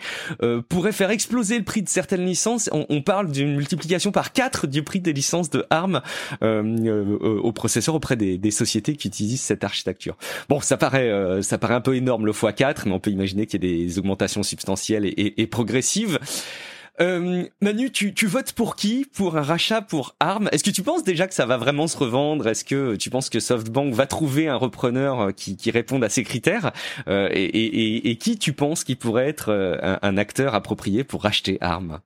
pourrait faire exploser le prix de certaines licences. On, on parle d'une multiplication par 4 du prix des licences de ARM au processeur auprès des, des, sociétés qui utilisent cette architecture. Bon, ça paraît ça paraît un peu énorme le x4, mais on peut imaginer qu'il y ait des augmentations substantielles et, et progressives. Euh, Manu, tu, tu votes pour qui Pour un rachat pour ARM Est-ce que tu penses déjà que ça va vraiment se revendre? Est-ce que tu penses que SoftBank va trouver un repreneur euh, qui, qui réponde à ces critères? Euh, et, et, et, qui tu penses qui pourrait être un, un acteur approprié pour racheter ARM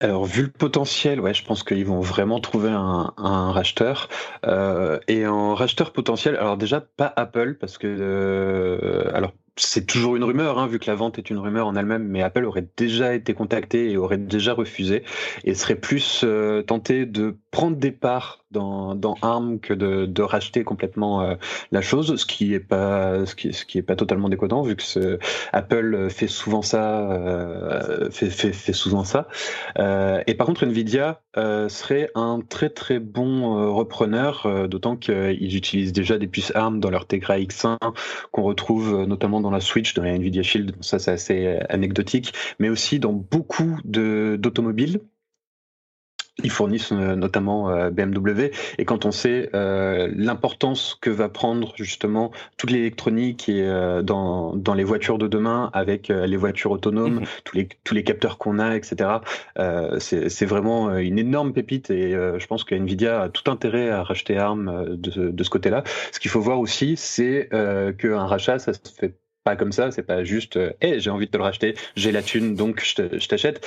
alors, vu le potentiel, ouais, je pense qu'ils vont vraiment trouver un, un racheteur. Euh, et un racheteur potentiel, alors déjà, pas Apple, parce que, euh, alors, c'est toujours une rumeur, hein, vu que la vente est une rumeur en elle-même, mais Apple aurait déjà été contacté et aurait déjà refusé, et serait plus euh, tenté de prendre des parts dans, dans ARM que de, de racheter complètement euh, la chose, ce qui est pas ce qui, ce qui est pas totalement déconnant, vu que ce, Apple fait souvent ça, euh, fait, fait, fait, souvent ça. et par contre, Nvidia serait un très très bon repreneur, d'autant qu'ils utilisent déjà des puces ARM dans leur Tegra X1 qu'on retrouve notamment dans la Switch, dans la Nvidia Shield, ça c'est assez euh, anecdotique, mais aussi dans beaucoup d'automobiles. Ils fournissent euh, notamment euh, BMW et quand on sait l'importance que va prendre justement toute l'électronique et dans, dans les voitures de demain avec les voitures autonomes, mhm. tous les tous les capteurs qu'on a, etc. c'est vraiment une énorme pépite et je pense que Nvidia a tout intérêt à racheter ARM de, de ce côté-là. Ce qu'il faut voir aussi, c'est qu'un rachat, ça se fait pas comme ça, c'est pas juste hé, hey, j'ai envie de te le racheter, j'ai la thune donc je t'achète.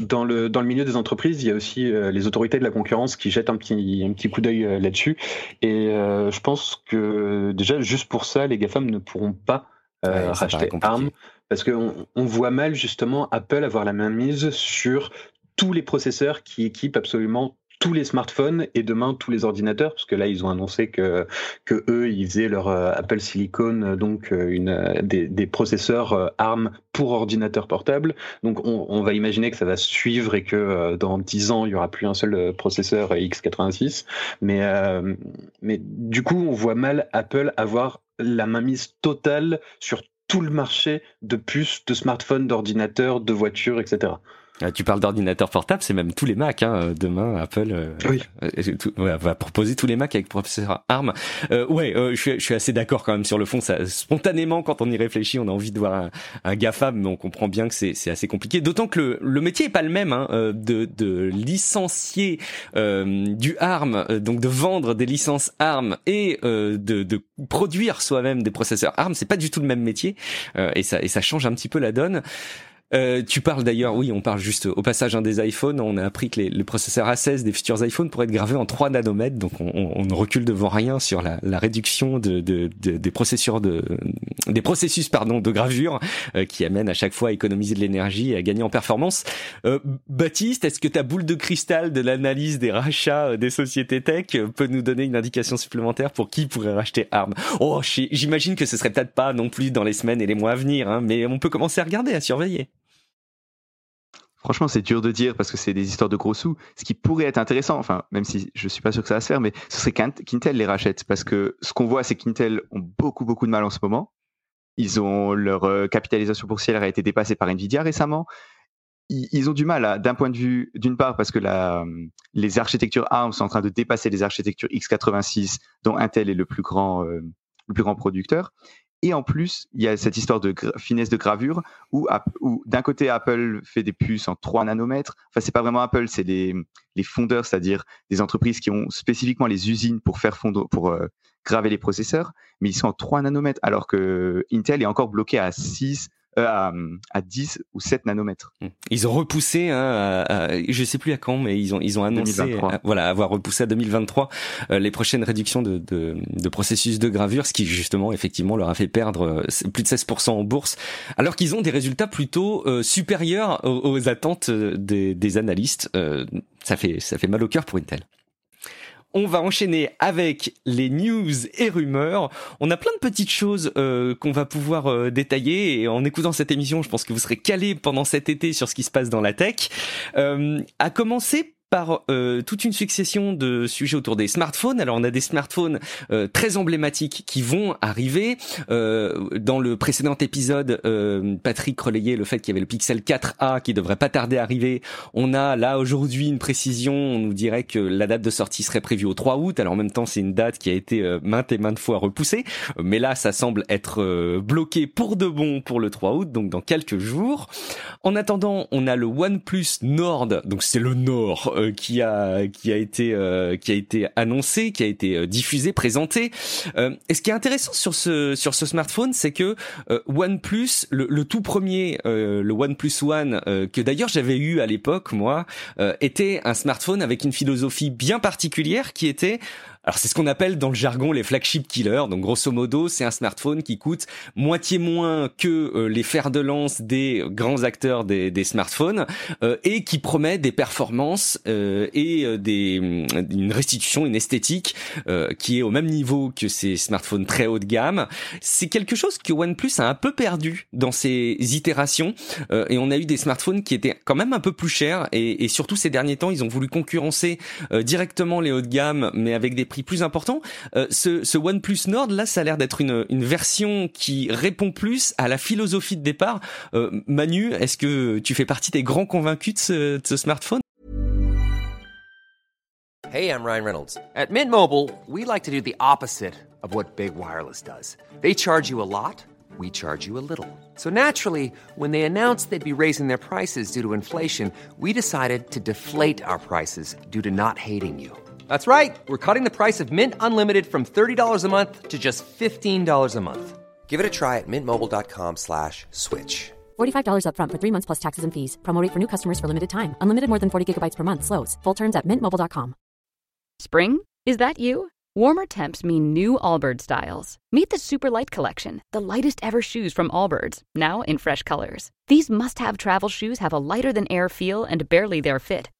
Dans le dans le milieu des entreprises, il y a aussi les autorités de la concurrence qui jettent un petit un petit coup d'œil là-dessus et je pense que déjà juste pour ça les GAFAM ne pourront pas racheter ARM parce qu'on on voit mal justement Apple avoir la main mise sur tous les processeurs qui équipent absolument tous les smartphones et demain tous les ordinateurs, parce que là ils ont annoncé que que eux ils faisaient leur euh, Apple Silicon, euh, donc euh, une des, des processeurs ARM pour ordinateur portable. Donc on, on, va imaginer que ça va suivre et que dans 10 ans il y aura plus un seul processeur x86. Mais mais du coup on voit mal Apple avoir la mainmise totale sur tout le marché de puces, de smartphones, d'ordinateurs, de voitures, etc. Ah, tu parles d'ordinateur portable, c'est même tous les Macs. Hein. Demain, Apple euh, euh, va proposer tous les Macs avec processeur ARM. Euh, ouais, je, suis, je, suis, assez d'accord quand même sur le fond. Ça, spontanément, quand on y réfléchit, on a envie de voir un, un GAFAM, mais on comprend bien que c'est assez compliqué. D'autant que le, le, métier est pas le même hein, de, de, licencier du ARM, donc de vendre des licences ARM et de, de, produire soi-même des processeurs ARM. C'est pas du tout le même métier et ça, et ça change un petit peu la donne. Euh, tu parles d'ailleurs, oui, on parle juste au passage un des iPhones. On a appris que les, le processeur A16 des futurs iPhones pourrait être gravé en 3 nanomètres, donc on, on, ne recule devant rien sur la, la réduction de, de, de, des processeurs de des processus pardon de gravure euh, qui amènent à chaque fois à économiser de l'énergie et à gagner en performance. Euh, Baptiste, est-ce que ta boule de cristal de l'analyse des rachats euh, des sociétés tech peut nous donner une indication supplémentaire pour qui pourrait racheter ARM? Oh, j'imagine que ce serait peut-être pas non plus dans les semaines et les mois à venir, hein, mais on peut commencer à regarder, à surveiller. Franchement, c'est dur de dire parce que c'est des histoires de gros sous. Ce qui pourrait être intéressant, enfin, même si je suis pas sûr que ça va se faire, mais ce serait qu'Intel les rachète parce que ce qu'on voit, c'est qu'Intel ont beaucoup, beaucoup de mal en ce moment. Ils ont leur euh, capitalisation boursière a été dépassée par Nvidia récemment. Ils, ont du mal, d'un point de vue, d'une part, parce que la, les architectures ARM sont en train de dépasser les architectures x86, dont Intel est le euh, le plus grand producteur. Et en plus, il y a cette histoire de finesse de gravure où, d'un côté, Apple fait des puces en 3 nanomètres. Enfin, c'est pas vraiment Apple, c'est les, les fondeurs, c'est-à-dire des entreprises qui ont spécifiquement les usines pour faire fondre, pour euh, graver les processeurs, mais ils sont en 3 nanomètres, alors que Intel est encore bloqué à 6, euh, à, à, 10 ou 7 nanomètres. Mmh. Ils ont repoussé, hein, à, à, je sais plus à quand, mais ils ont ils ont annoncé, euh, voilà, avoir repoussé à 2023 euh, les prochaines réductions de, de, de, processus de gravure, ce qui justement effectivement leur a fait perdre plus de 16% en bourse, alors qu'ils ont des résultats plutôt supérieurs aux, aux attentes des, des analystes. ça fait ça fait mal au cœur pour Intel. On va enchaîner avec les news et rumeurs. On a plein de petites choses euh, qu'on va pouvoir euh, détailler et en écoutant cette émission, je pense que vous serez calés pendant cet été sur ce qui se passe dans la tech. Euh, à commencer par euh, toute une succession de sujets autour des smartphones. Alors on a des smartphones euh, très emblématiques qui vont arriver. Euh, dans le précédent épisode, Patrick relayait le fait qu'il y avait le Pixel 4a qui devrait pas tarder à arriver. On a là aujourd'hui une précision. On nous dirait que la date de sortie serait prévue au 3 août. Alors en même temps, c'est une date qui a été maintes et maintes fois repoussée. Mais là, ça semble être bloqué pour de bon pour le 3 août, donc dans quelques jours. En attendant, on a le OnePlus Nord. Donc c'est le Nord euh, qui a qui a été euh, qui a été annoncé, qui a été euh, diffusé, présenté. et ce qui est intéressant sur ce sur ce smartphone, c'est que OnePlus, le, le, tout premier, le OnePlus One, que d'ailleurs j'avais eu à l'époque moi, était un smartphone avec une philosophie bien particulière qui était alors c'est ce qu'on appelle dans le jargon les flagship killers. Donc grosso modo, c'est un smartphone qui coûte moitié moins que euh, les fers de lance des grands acteurs des, smartphones euh, et qui promet des performances euh, et des une restitution, une esthétique qui est au même niveau que ces smartphones très haut de gamme. C'est quelque chose que OnePlus a un peu perdu dans ses itérations et on a eu des smartphones qui étaient quand même un peu plus chers et surtout ces derniers temps, ils ont voulu concurrencer directement les hauts de gamme mais avec des prix plus important. Euh, ce, ce OnePlus Nord, là, ça a l'air d'être une, une version qui répond plus à la philosophie de départ. Euh, Manu, est-ce que tu fais partie des grands convaincus de ce, de ce smartphone? Hey, I'm Ryan Reynolds. At Mint Mobile, we like to do the opposite of what Big Wireless does. They charge you a lot, we charge you a little. So naturally, when they announced they'd be raising their prices due to inflation, we decided to deflate our prices due to not hating you. That's right. We're cutting the price of Mint Unlimited from $30 a month to just $15 a month. Give it a try at mintmobile.com slash switch. $45 upfront for three months plus taxes and fees. Promo rate for new customers for limited time. Unlimited more than 40 gigabytes per month. Slows. Full terms at mintmobile.com. Spring? Is that you? Warmer temps mean new Allbirds styles. Meet the Super Light Collection, the lightest ever shoes from Allbirds, now in fresh colors. These must have travel shoes have a lighter than air feel and barely their fit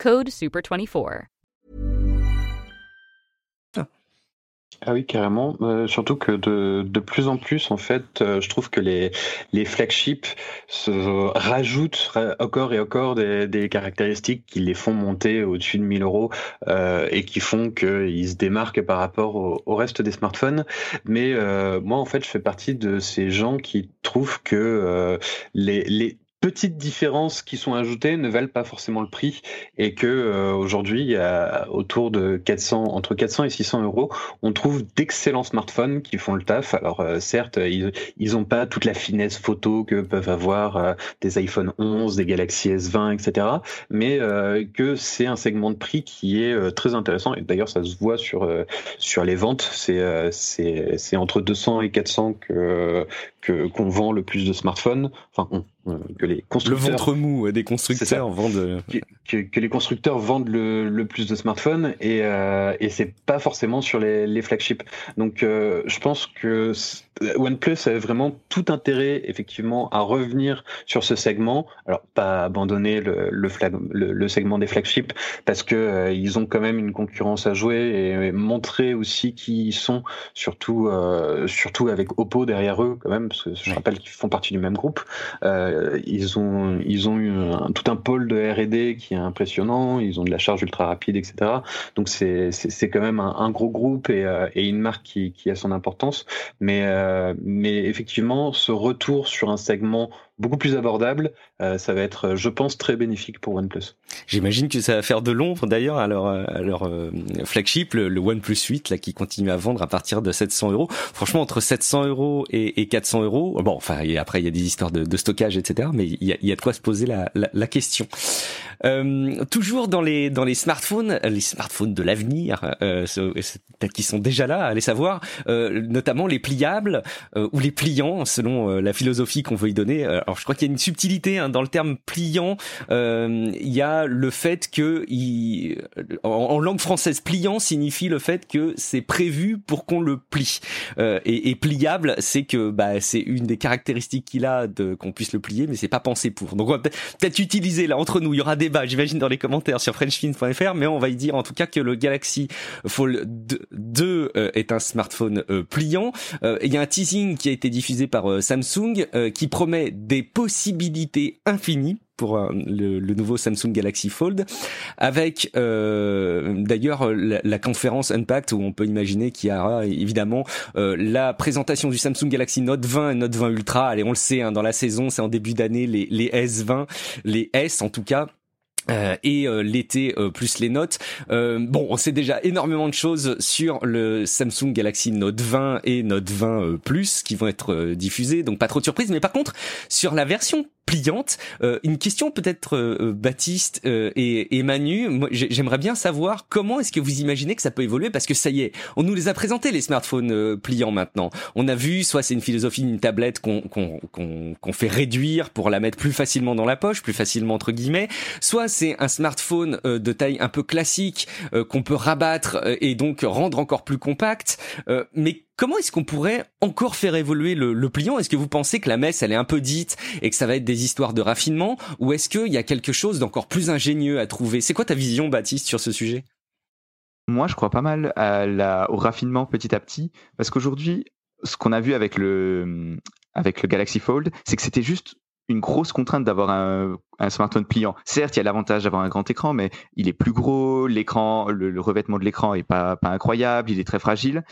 Code SUPER24. Ah oui, carrément. Euh, surtout que de, de plus en plus, en fait, euh, je trouve que les, les flagships se rajoutent encore et encore des, des caractéristiques qui les font monter au-dessus de 1000 euros euh, et qui font qu'ils se démarquent par rapport au, au reste des smartphones. Mais moi, en fait, je fais partie de ces gens qui trouvent que les, les petites différences qui sont ajoutées ne valent pas forcément le prix et que euh, aujourd'hui autour de 400 entre 400 et 600 euros on trouve d'excellents smartphones qui font le taf. Alors euh, certes ils ils ont pas toute la finesse photo que peuvent avoir euh, des iPhone 11 des Galaxy S20 etc mais euh, que c'est un segment de prix qui est euh, très intéressant. Et d'ailleurs ça se voit sur sur les ventes. C'est c'est entre 200 et 400 que que qu'on vend le plus de smartphones. Enfin on, que les constructeurs le ventre mou des constructeurs. Vendent que, que, que, les constructeurs vendent le, le plus de smartphones et euh, et c'est pas forcément sur les, les flagships. Donc euh, je pense que OnePlus avait vraiment tout intérêt effectivement à revenir sur ce segment. Alors pas abandonner le le, flag, le, segment des flagships parce que euh, ils ont quand même une concurrence à jouer et, et montrer aussi qui ils sont surtout euh, surtout avec Oppo derrière eux quand même parce que je rappelle qu'ils font partie du même groupe. Euh, ils ont ils ont eu un, tout un pôle de R&D qui est impressionnant. Ils ont de la charge ultra rapide etc donc c'est c'est quand même un, un, gros groupe et, euh, et une marque qui, qui a son importance. Mais euh, mais effectivement ce retour sur un segment beaucoup plus abordable, euh, ça va être, je pense, très bénéfique pour OnePlus. J'imagine que ça va faire de l'ombre d'ailleurs à leur, à leur euh, flagship, le, OnePlus 8, là, qui continue à vendre à partir de 700 euros. Franchement, entre 700 euros et, et 400 euros, bon, enfin, et après, il y a des histoires de, stockage, etc., mais il y a, de quoi se poser la question. Euh, toujours dans les dans les smartphones, les smartphones de l'avenir, euh, peut-être qui sont déjà là, allez savoir, euh, notamment les pliables euh, ou les pliants, selon la philosophie qu'on veut y donner. Alors je crois qu'il y a une subtilité hein, dans le terme pliant. il y a le fait que il, en, en, langue française, pliant signifie le fait que c'est prévu pour qu'on le plie. Et, et, pliable, c'est que bah, c'est une des caractéristiques qu'il a de qu'on puisse le plier, mais c'est pas pensé pour. Donc on va peut-être utiliser là entre nous. Il y aura des débat, j'imagine, dans les commentaires sur frenchfin.fr, mais on va y dire en tout cas que le Galaxy Fold 2 euh, est un smartphone euh, pliant. Euh, il y a un teasing qui a été diffusé par Samsung qui promet des possibilités infinies pour le, nouveau Samsung Galaxy Fold, avec d'ailleurs la, conférence Unpacked où on peut imaginer qu'il y aura évidemment la présentation du Samsung Galaxy Note 20 et Note 20 Ultra. Allez, on le sait, hein, dans la saison, c'est en début d'année les S20, les S en tout cas. Euh, et euh, l'été euh, plus les notes. bon, on sait déjà énormément de choses sur le Samsung Galaxy Note 20 et Note 20 Plus qui vont être diffusés, donc pas trop de surprises. Mais par contre, sur la version pliante. Euh, une question peut-être euh, Baptiste euh, et, et, Manu, j'aimerais bien savoir comment est-ce que vous imaginez que ça peut évoluer parce que ça y est, on nous les a présentés les smartphones euh, pliants maintenant. On a vu soit c'est une philosophie d'une tablette qu'on fait réduire pour la mettre plus facilement dans la poche, plus facilement entre guillemets, soit c'est un smartphone euh, de taille un peu classique qu'on peut rabattre et donc rendre encore plus compact. mais Comment est-ce qu'on pourrait encore faire évoluer le, pliant? Est-ce que vous pensez que la messe, elle est un peu dite et que ça va être des histoires de raffinement? Ou est-ce qu'il y a quelque chose d'encore plus ingénieux à trouver? C'est quoi ta vision, Baptiste, sur ce sujet? Moi, je crois pas mal au raffinement petit à petit, parce qu'aujourd'hui, ce qu'on a vu avec le, Galaxy Fold, c'est que c'était juste une grosse contrainte d'avoir un, smartphone pliant. Certes, il y a l'avantage d'avoir un grand écran, mais il est plus gros, l'écran, le, revêtement de l'écran est pas incroyable, il est très fragile.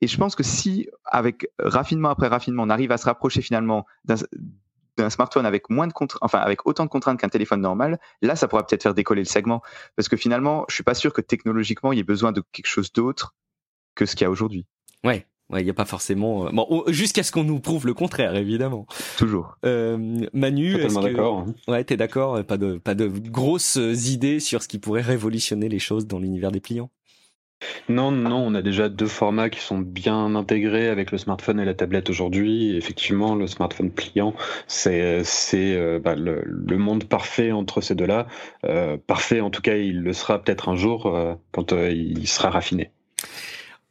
Et je pense que si, avec raffinement après raffinement, on arrive à se rapprocher finalement d'un smartphone avec moins de enfin avec autant de contraintes qu'un téléphone normal, là ça pourra peut-être faire décoller le segment parce que finalement, je suis pas sûr que technologiquement il y ait besoin de quelque chose d'autre que ce qu'il y a aujourd'hui. Ouais, il n'y a pas forcément. Euh, bon, jusqu'à ce qu'on nous prouve le contraire, évidemment. Toujours. Euh, Manu, est-ce d'accord. Que... Ouais, t'es d'accord. Pas de pas de grosses idées sur ce qui pourrait révolutionner les choses dans l'univers des pliants. Non, non, on a déjà deux formats qui sont bien intégrés avec le smartphone et la tablette aujourd'hui. Effectivement, le smartphone pliant, c'est euh, bah, le, monde parfait entre ces deux-là. Euh, parfait, en tout cas, il le sera peut-être un jour euh, quand il sera raffiné.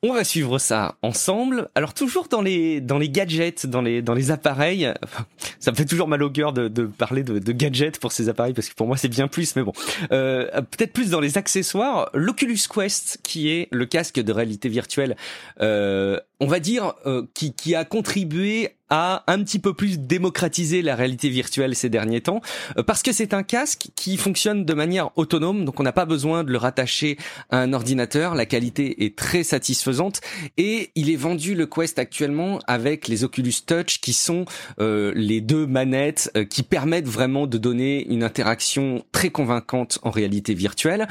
On va suivre ça ensemble. Alors toujours dans les dans les gadgets, dans les dans les appareils. Ça me fait toujours mal au cœur de, parler de, de, gadgets pour ces appareils parce que pour moi c'est bien plus. Mais bon, euh, peut-être plus dans les accessoires. L'Oculus Quest, qui est le casque de réalité virtuelle, euh, on va dire, euh, qui a contribué a un petit peu plus démocratisé la réalité virtuelle ces derniers temps, euh, parce que c'est un casque qui fonctionne de manière autonome, donc on n'a pas besoin de le rattacher à un ordinateur, la qualité est très satisfaisante, et il est vendu le Quest actuellement avec les Oculus Touch, qui sont euh, les deux manettes euh, qui permettent vraiment de donner une interaction très convaincante en réalité virtuelle,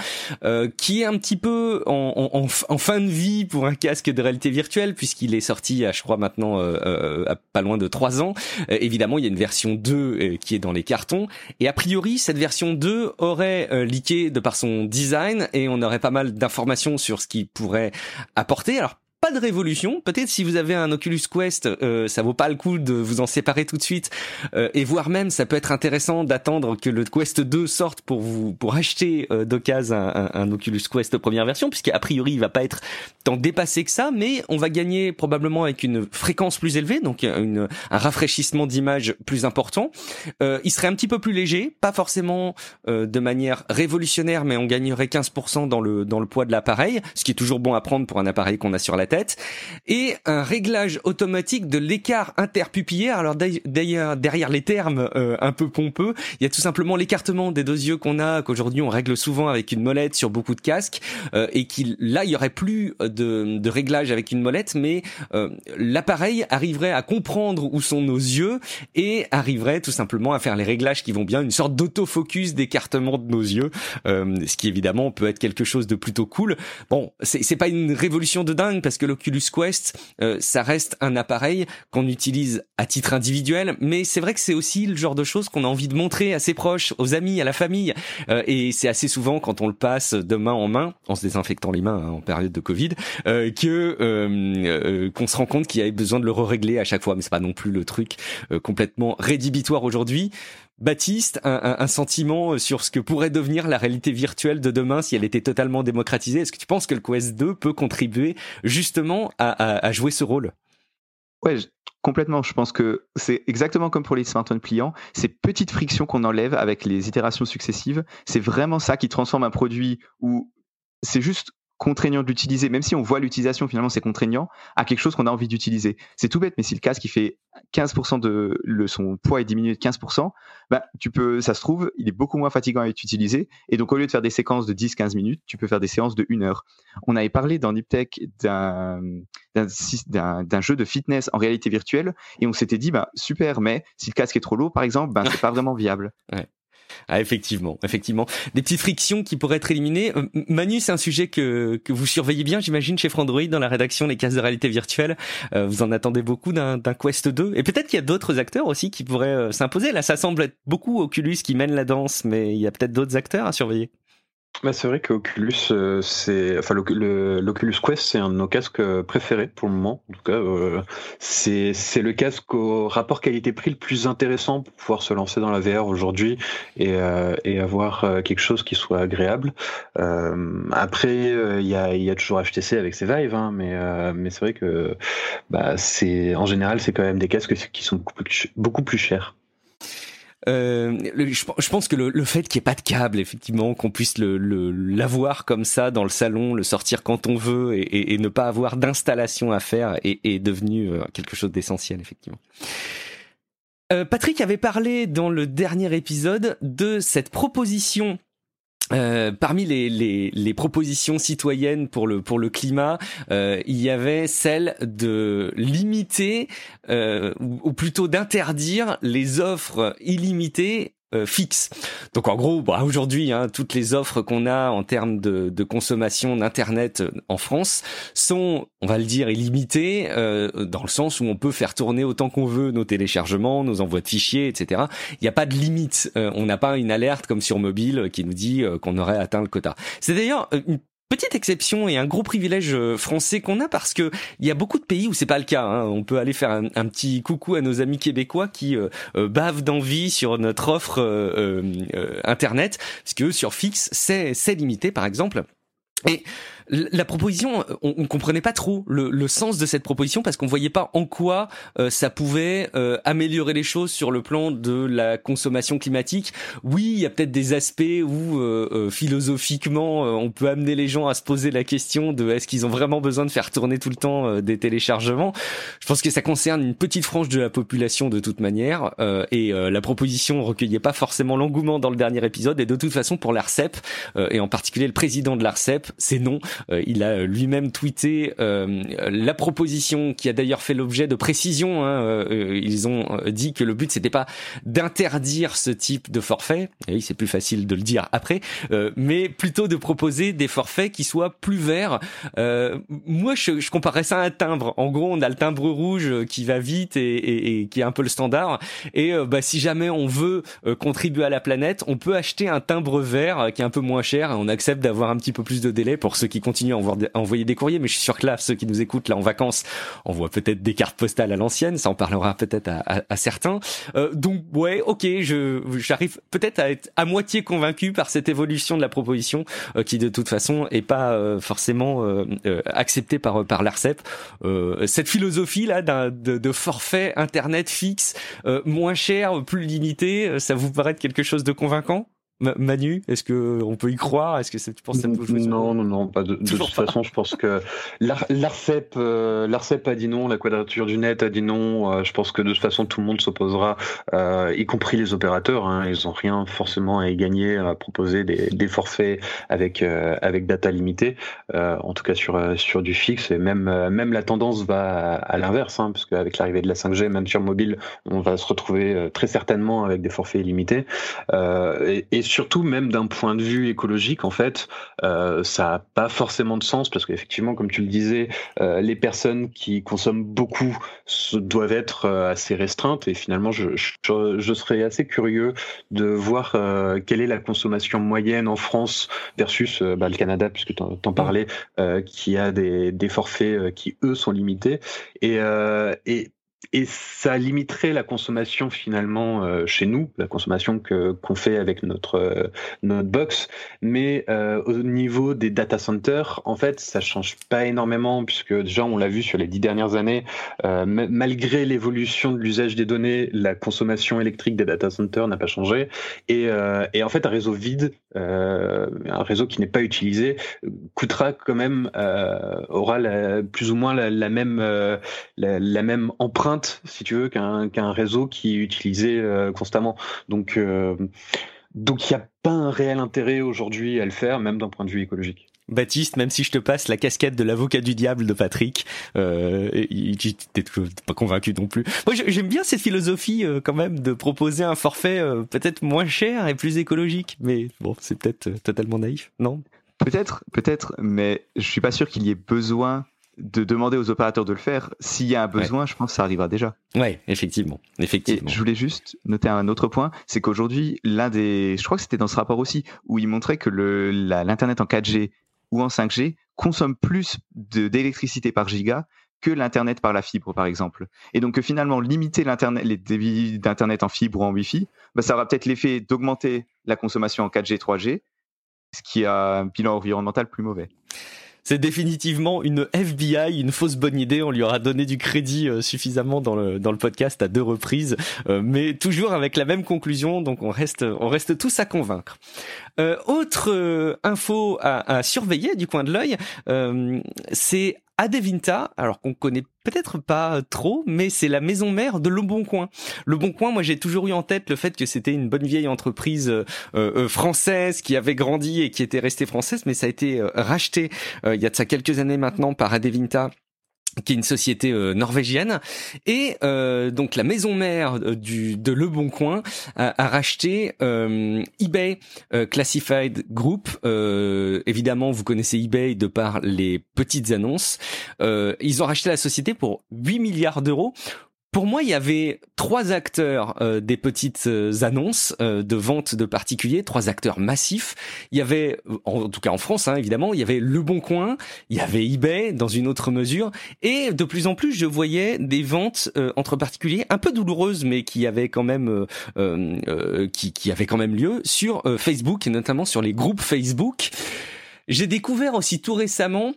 qui est un petit peu en, en, en, fin de vie pour un casque de réalité virtuelle, puisqu'il est sorti, à, je crois maintenant, à pas moins de 3 ans. Euh, évidemment, il y a une version 2 euh, qui est dans les cartons. Et a priori, cette version 2 aurait euh, leaké de par son design et on aurait pas mal d'informations sur ce qu'il pourrait apporter. Alors pas de révolution. Peut-être si vous avez un Oculus Quest, euh, ça vaut pas le coup de vous en séparer tout de suite. Euh, et voire même, ça peut être intéressant d'attendre que le Quest 2 sorte pour vous pour acheter euh, d'occasion un, un, Oculus Quest première version, puisqu'à priori il va pas être tant dépassé que ça, mais on va gagner probablement avec une fréquence plus élevée, donc une, un rafraîchissement d'image plus important. Euh, il serait un petit peu plus léger, pas forcément euh, de manière révolutionnaire, mais on gagnerait 15% dans le dans le poids de l'appareil, ce qui est toujours bon à prendre pour un appareil qu'on a sur la tête, et un réglage automatique de l'écart interpupillaire. Alors d'ailleurs, derrière les termes euh, un peu pompeux, il y a tout simplement l'écartement des deux yeux qu'on a, qu'aujourd'hui on règle souvent avec une molette sur beaucoup de casques, euh, et qu'il là il y aurait plus de, de réglage avec une molette, mais euh, l'appareil arriverait à comprendre où sont nos yeux et arriverait tout simplement à faire les réglages qui vont bien, une sorte d'autofocus d'écartement de nos yeux, ce qui évidemment peut être quelque chose de plutôt cool. Bon, c'est pas une révolution de dingue parce que l'Oculus Quest, euh, ça reste un appareil qu'on utilise à titre individuel, mais c'est vrai que c'est aussi le genre de choses qu'on a envie de montrer à ses proches, aux amis, à la famille, euh, et c'est assez souvent quand on le passe de main en main, en se désinfectant les mains hein, en période de Covid, euh, que euh, qu'on se rend compte qu'il y a besoin de le régler à chaque fois, mais c'est pas non plus le truc complètement rédhibitoire aujourd'hui. Baptiste, un, sentiment sur ce que pourrait devenir la réalité virtuelle de demain si elle était totalement démocratisée? Est-ce que tu penses que le Quest 2 peut contribuer justement à jouer ce rôle? Ouais, complètement. Je pense que c'est exactement comme pour les smartphones pliants. Ces petites frictions qu'on enlève avec les itérations successives, c'est vraiment ça qui transforme un produit où c'est juste contraignant de l'utiliser, même si on voit l'utilisation, finalement c'est contraignant, à quelque chose qu'on a envie d'utiliser. C'est tout bête, mais si le casque qui fait 15% de son poids est diminué de 15%, bah, tu peux, ça se trouve, il est beaucoup moins fatigant à utilisé. Et donc au lieu de faire des séquences de 10-15 minutes, tu peux faire des séances de 1 heure. On avait parlé dans Niptech d'un jeu de fitness en réalité virtuelle et on s'était dit bah super mais si le casque est trop lourd par exemple ben c'est pas vraiment viable. Ah, effectivement, effectivement. Des petites frictions qui pourraient être éliminées. Euh, Manu, c'est un sujet que, que vous surveillez bien, j'imagine, chez Frandroid, dans la rédaction des cases de réalité virtuelle. Euh, vous en attendez beaucoup d'un Quest 2. Et peut-être qu'il y a d'autres acteurs aussi qui pourraient euh, s'imposer. Là, ça semble être beaucoup Oculus qui mène la danse, mais il y a peut-être d'autres acteurs à surveiller. Bah, c'est vrai qu'Oculus, euh, c'est, enfin, l'Oculus Quest, c'est un de nos casques euh, préférés pour le moment. En tout cas, euh, c'est, c'est le casque au rapport qualité-prix le plus intéressant pour pouvoir se lancer dans la VR aujourd'hui et, et avoir quelque chose qui soit agréable. après, il y a, y a toujours HTC avec ses Vive, hein, mais, mais c'est vrai que, bah, c'est, en général, c'est quand même des casques qui sont beaucoup plus, beaucoup plus chers. Euh, je, pense que le, fait qu'il n'y ait pas de câble, effectivement, qu'on puisse l'avoir comme ça dans le salon, le sortir quand on veut et, et, ne pas avoir d'installation à faire est, est devenu euh, quelque chose d'essentiel, effectivement. Euh, Patrick avait parlé dans le dernier épisode de cette proposition euh, parmi les, propositions citoyennes pour le pour le climat, euh, il y avait celle de limiter euh, ou, plutôt d'interdire les offres illimitées euh, fixe. Donc en gros, bah, aujourd'hui, hein, toutes les offres qu'on a en termes de, de consommation d'internet euh, en France sont, on va le dire, illimitées euh, dans le sens où on peut faire tourner autant qu'on veut nos téléchargements, nos envois de fichiers, etc. Il n'y a pas de limite. on n'a pas une alerte comme sur mobile qui nous dit qu'on aurait atteint le quota. C'est d'ailleurs une Petite exception et un gros privilège euh, français qu'on a parce que il y a beaucoup de pays où c'est pas le cas. Hein. On peut aller faire un, petit coucou à nos amis québécois qui euh, euh, bavent d'envie sur notre offre internet, parce que sur fixe c'est limité par exemple. Et la proposition, on, on comprenait pas trop le, le, sens de cette proposition parce qu'on voyait pas en quoi euh, ça pouvait euh, améliorer les choses sur le plan de la consommation climatique. Oui, il y a peut-être des aspects où euh, philosophiquement on peut amener les gens à se poser la question de est-ce qu'ils ont vraiment besoin de faire tourner tout le temps des téléchargements. Je pense que ça concerne une petite frange de la population de toute manière et la proposition recueillait pas forcément l'engouement dans le dernier épisode et de toute façon pour l'Arcep et en particulier le président de l'Arcep, c'est non. Euh, il a lui-même tweeté euh, la proposition qui a d'ailleurs fait l'objet de précisions. Hein, euh, ils ont dit que le but c'était pas d'interdire ce type de forfait. Et c'est plus facile de le dire après, mais plutôt de proposer des forfaits qui soient plus verts. moi, je, je comparerais ça à un timbre. En gros, on a le timbre rouge qui va vite et, et, et qui est un peu le standard. Et bah, si jamais on veut contribuer à la planète, on peut acheter un timbre vert qui est un peu moins cher. On accepte d'avoir un petit peu plus de délai pour ceux qui continuent à envoyer des courriers, mais je suis sûr que là, ceux qui nous écoutent là en vacances, on voit peut-être des cartes postales à l'ancienne, ça en parlera peut-être à, certains. Euh, donc ouais, ok, je j'arrive peut-être à être à moitié convaincu par cette évolution de la proposition euh, qui de toute façon est pas euh, forcément acceptée par par l'Arcep. cette philosophie là de, de, forfait internet fixe, moins cher, plus limité, ça vous paraît quelque chose de convaincant? Manu, est-ce que on peut y croire? Est-ce que tu penses que ça peut Non, non, non, pas de, de toute façon. Je pense que l'Arcep, euh, l'Arcep a dit non, la Quadrature du Net a dit non. Euh, je pense que de toute façon, tout le monde s'opposera, euh, y compris les opérateurs. Hein, ils ont rien forcément à y gagner à proposer des, des forfaits avec avec data limitée, en tout cas sur sur du fixe. Et même même la tendance va à, l'inverse, hein, parce qu'avec l'arrivée de la 5G, même sur mobile, on va se retrouver très certainement avec des forfaits illimités. et, et surtout, même d'un point de vue écologique, en fait, euh, ça n'a pas forcément de sens parce qu'effectivement, comme tu le disais, euh, les personnes qui consomment beaucoup doivent être euh, assez restreintes et finalement, je, je, serais assez curieux de voir quelle est la consommation moyenne en France versus bah, le Canada, puisque tu en, parlais, qui a des, des forfaits qui, eux, sont limités. Et, et et ça limiterait la consommation finalement euh, chez nous, la consommation que qu'on fait avec notre euh, notre box. Mais euh, au niveau des data centers, en fait, ça change pas énormément puisque déjà on l'a vu sur les dix dernières années, malgré l'évolution de l'usage des données, la consommation électrique des data centers n'a pas changé. Et, en fait, un réseau vide, un réseau qui n'est pas utilisé, coûtera quand même, aura plus ou moins la, même la même empreinte si tu veux, qu'un réseau qui est utilisé euh, constamment. Donc, euh, donc il n'y a pas un réel intérêt aujourd'hui à le faire, même d'un point de vue écologique. Baptiste, même si je te passe la casquette de l'avocat du diable de Patrick, euh, t'es pas convaincu non plus. Moi, j'aime bien cette philosophie euh, quand même de proposer un forfait peut-être moins cher et plus écologique, mais bon, c'est peut-être totalement naïf, non? Peut-être, peut-être, mais je suis pas sûr qu'il y ait besoin de demander aux opérateurs de le faire. S'il y a un besoin, je pense que ça arrivera déjà. Ouais, effectivement, effectivement. je voulais juste noter un autre point, c'est qu'aujourd'hui, l'un des, je crois que c'était dans ce rapport aussi, où il montrait que l'internet en 4G ou en 5G consomme plus d'électricité par giga que l'internet par la fibre, par exemple. Et donc finalement, limiter l'internet, les débits d'internet en fibre ou en Wi-Fi, bah, ça aura peut-être l'effet d'augmenter la consommation en 4G, 3G, ce qui a un bilan environnemental plus mauvais c'est définitivement une FBI, une fausse bonne idée. On lui aura donné du crédit euh, suffisamment dans le dans le podcast à deux reprises, euh, mais toujours avec la même conclusion. Donc on reste on reste tous à convaincre. Euh, autre info à, à, surveiller du coin de l'œil, c'est Adevinta, alors qu'on connaît peut-être pas trop, mais c'est la maison mère de Le Bon Coin. Le Bon Coin, moi j'ai toujours eu en tête le fait que c'était une bonne vieille entreprise euh, euh, française qui avait grandi et qui était restée française, mais ça a été racheté il y a de ça quelques années maintenant par Adevinta qui est une société euh, norvégienne. Et euh, donc la maison mère euh, du de Le Bon Coin a, a racheté eBay Classified Group. Évidemment vous connaissez eBay de par les petites annonces. Ils ont racheté la société pour 8 milliards d'euros pour moi, il y avait trois acteurs euh, des petites euh, annonces euh, de vente de particuliers, trois acteurs massifs. Il y avait, en, tout cas en France, hein, évidemment, il y avait Le Bon Coin, il y avait eBay dans une autre mesure, et de plus en plus, je voyais des ventes entre particuliers un peu douloureuses, mais qui avaient quand même, qui, qui avaient quand même lieu sur Facebook et notamment sur les groupes Facebook. J'ai découvert aussi tout récemment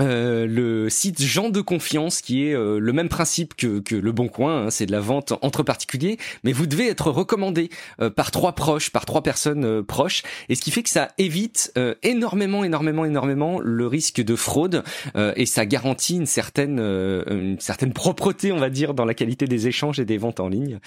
euh, le site Jean de confiance qui est euh, le même principe que, que le Bon Coin, hein, c'est de la vente entre particuliers, mais vous devez être recommandé euh, par trois proches, par trois personnes proches, et ce qui fait que ça évite énormément, énormément, énormément le risque de fraude et ça garantit une certaine, une certaine propreté, on va dire, dans la qualité des échanges et des ventes en ligne.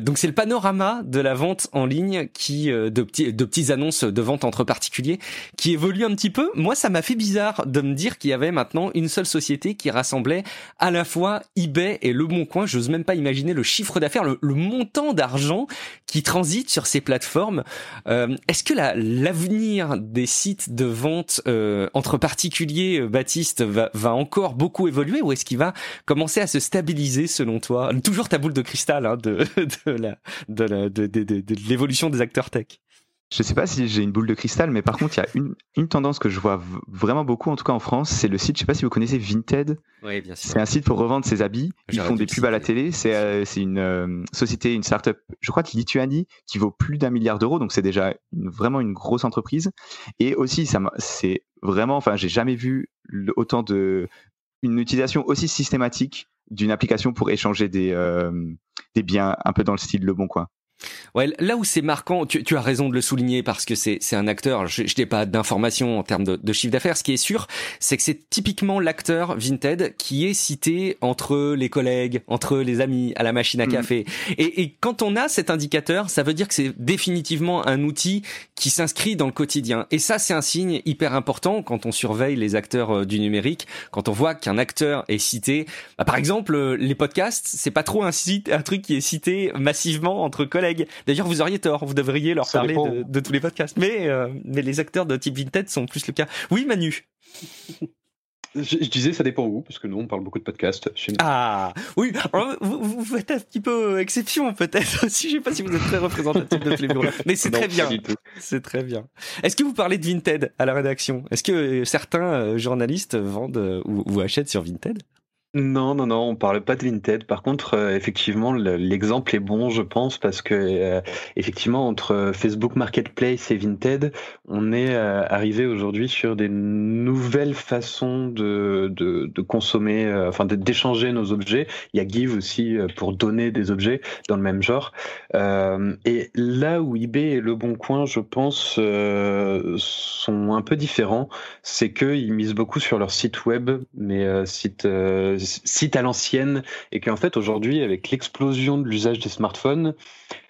donc c'est le panorama de la vente en ligne qui de petits de petites annonces de vente entre particuliers qui évolue un petit peu. Moi, ça m'a fait bizarre de me dire qu'il y avait maintenant une seule société qui rassemblait à la fois eBay et Le Bon Coin. J'ose même pas imaginer le chiffre d'affaires, le, montant d'argent qui transite sur ces plateformes. Euh, est-ce que l'avenir des sites de vente euh, entre particuliers, euh, Baptiste, va, encore beaucoup évoluer ou est-ce qu'il va commencer à se stabiliser selon toi? Toujours ta boule de cristal de l'évolution des acteurs tech. Je sais pas si j'ai une boule de cristal, mais par contre, il y a une, une tendance que je vois vraiment beaucoup, en tout cas en France, c'est le site, je sais pas si vous connaissez Vinted. Oui, bien sûr. C'est un site pour revendre ses habits. Ils font des pubs à la télé. C'est euh, une euh, société, une start-up, je crois de Lituanie, qui vaut plus d'un milliard d'euros. Donc c'est déjà vraiment une grosse entreprise. Et aussi, c'est vraiment, enfin, j'ai jamais vu autant de, une utilisation aussi systématique d'une application pour échanger des, euh, des biens un peu dans le style Le Bon Coin. Ouais, là où c'est marquant, tu, tu, as raison de le souligner parce que c'est c'est un acteur. Je, je n'ai pas d'informations en termes de, de chiffre d'affaires. Ce qui est sûr, c'est que c'est typiquement l'acteur Vinted qui est cité entre les collègues, entre les amis, à la machine à mhm. café. Et, et, quand on a cet indicateur, ça veut dire que c'est définitivement un outil qui s'inscrit dans le quotidien. Et ça, c'est un signe hyper important quand on surveille les acteurs euh, du numérique. Quand on voit qu'un acteur est cité, bah, par exemple, euh, les podcasts, c'est pas trop un site, un truc qui est cité massivement entre collègues D'ailleurs, vous auriez tort, vous devriez leur parler de, tous les podcasts. Mais, euh, mais les acteurs de type Vinted sont plus le cas. Oui, Manu je, disais, ça dépend où, parce que nous, on parle beaucoup de podcasts chez nous. Ah, oui, vous, vous, faites un petit peu exception, peut-être aussi. Je sais pas si vous êtes très représentatif de tous mais c'est très bien. C'est très bien. Est-ce que vous parlez de Vinted à la rédaction? Est-ce que certains euh, journalistes vendent ou, ou achètent sur Vinted? Non, non, non, on parle pas de Vinted. Par contre, euh, effectivement, l'exemple est bon, je pense, parce que euh, effectivement, entre Facebook Marketplace et Vinted, on est euh, arrivé aujourd'hui sur des nouvelles façons de, de, de consommer, enfin d'échanger nos objets. Il y a Give aussi pour donner des objets dans le même genre. et là où eBay et Le Bon Coin, je pense, sont un peu différents, c'est qu'ils misent beaucoup sur leur site web, mais site site à l'ancienne et qu'en fait aujourd'hui avec l'explosion de l'usage des smartphones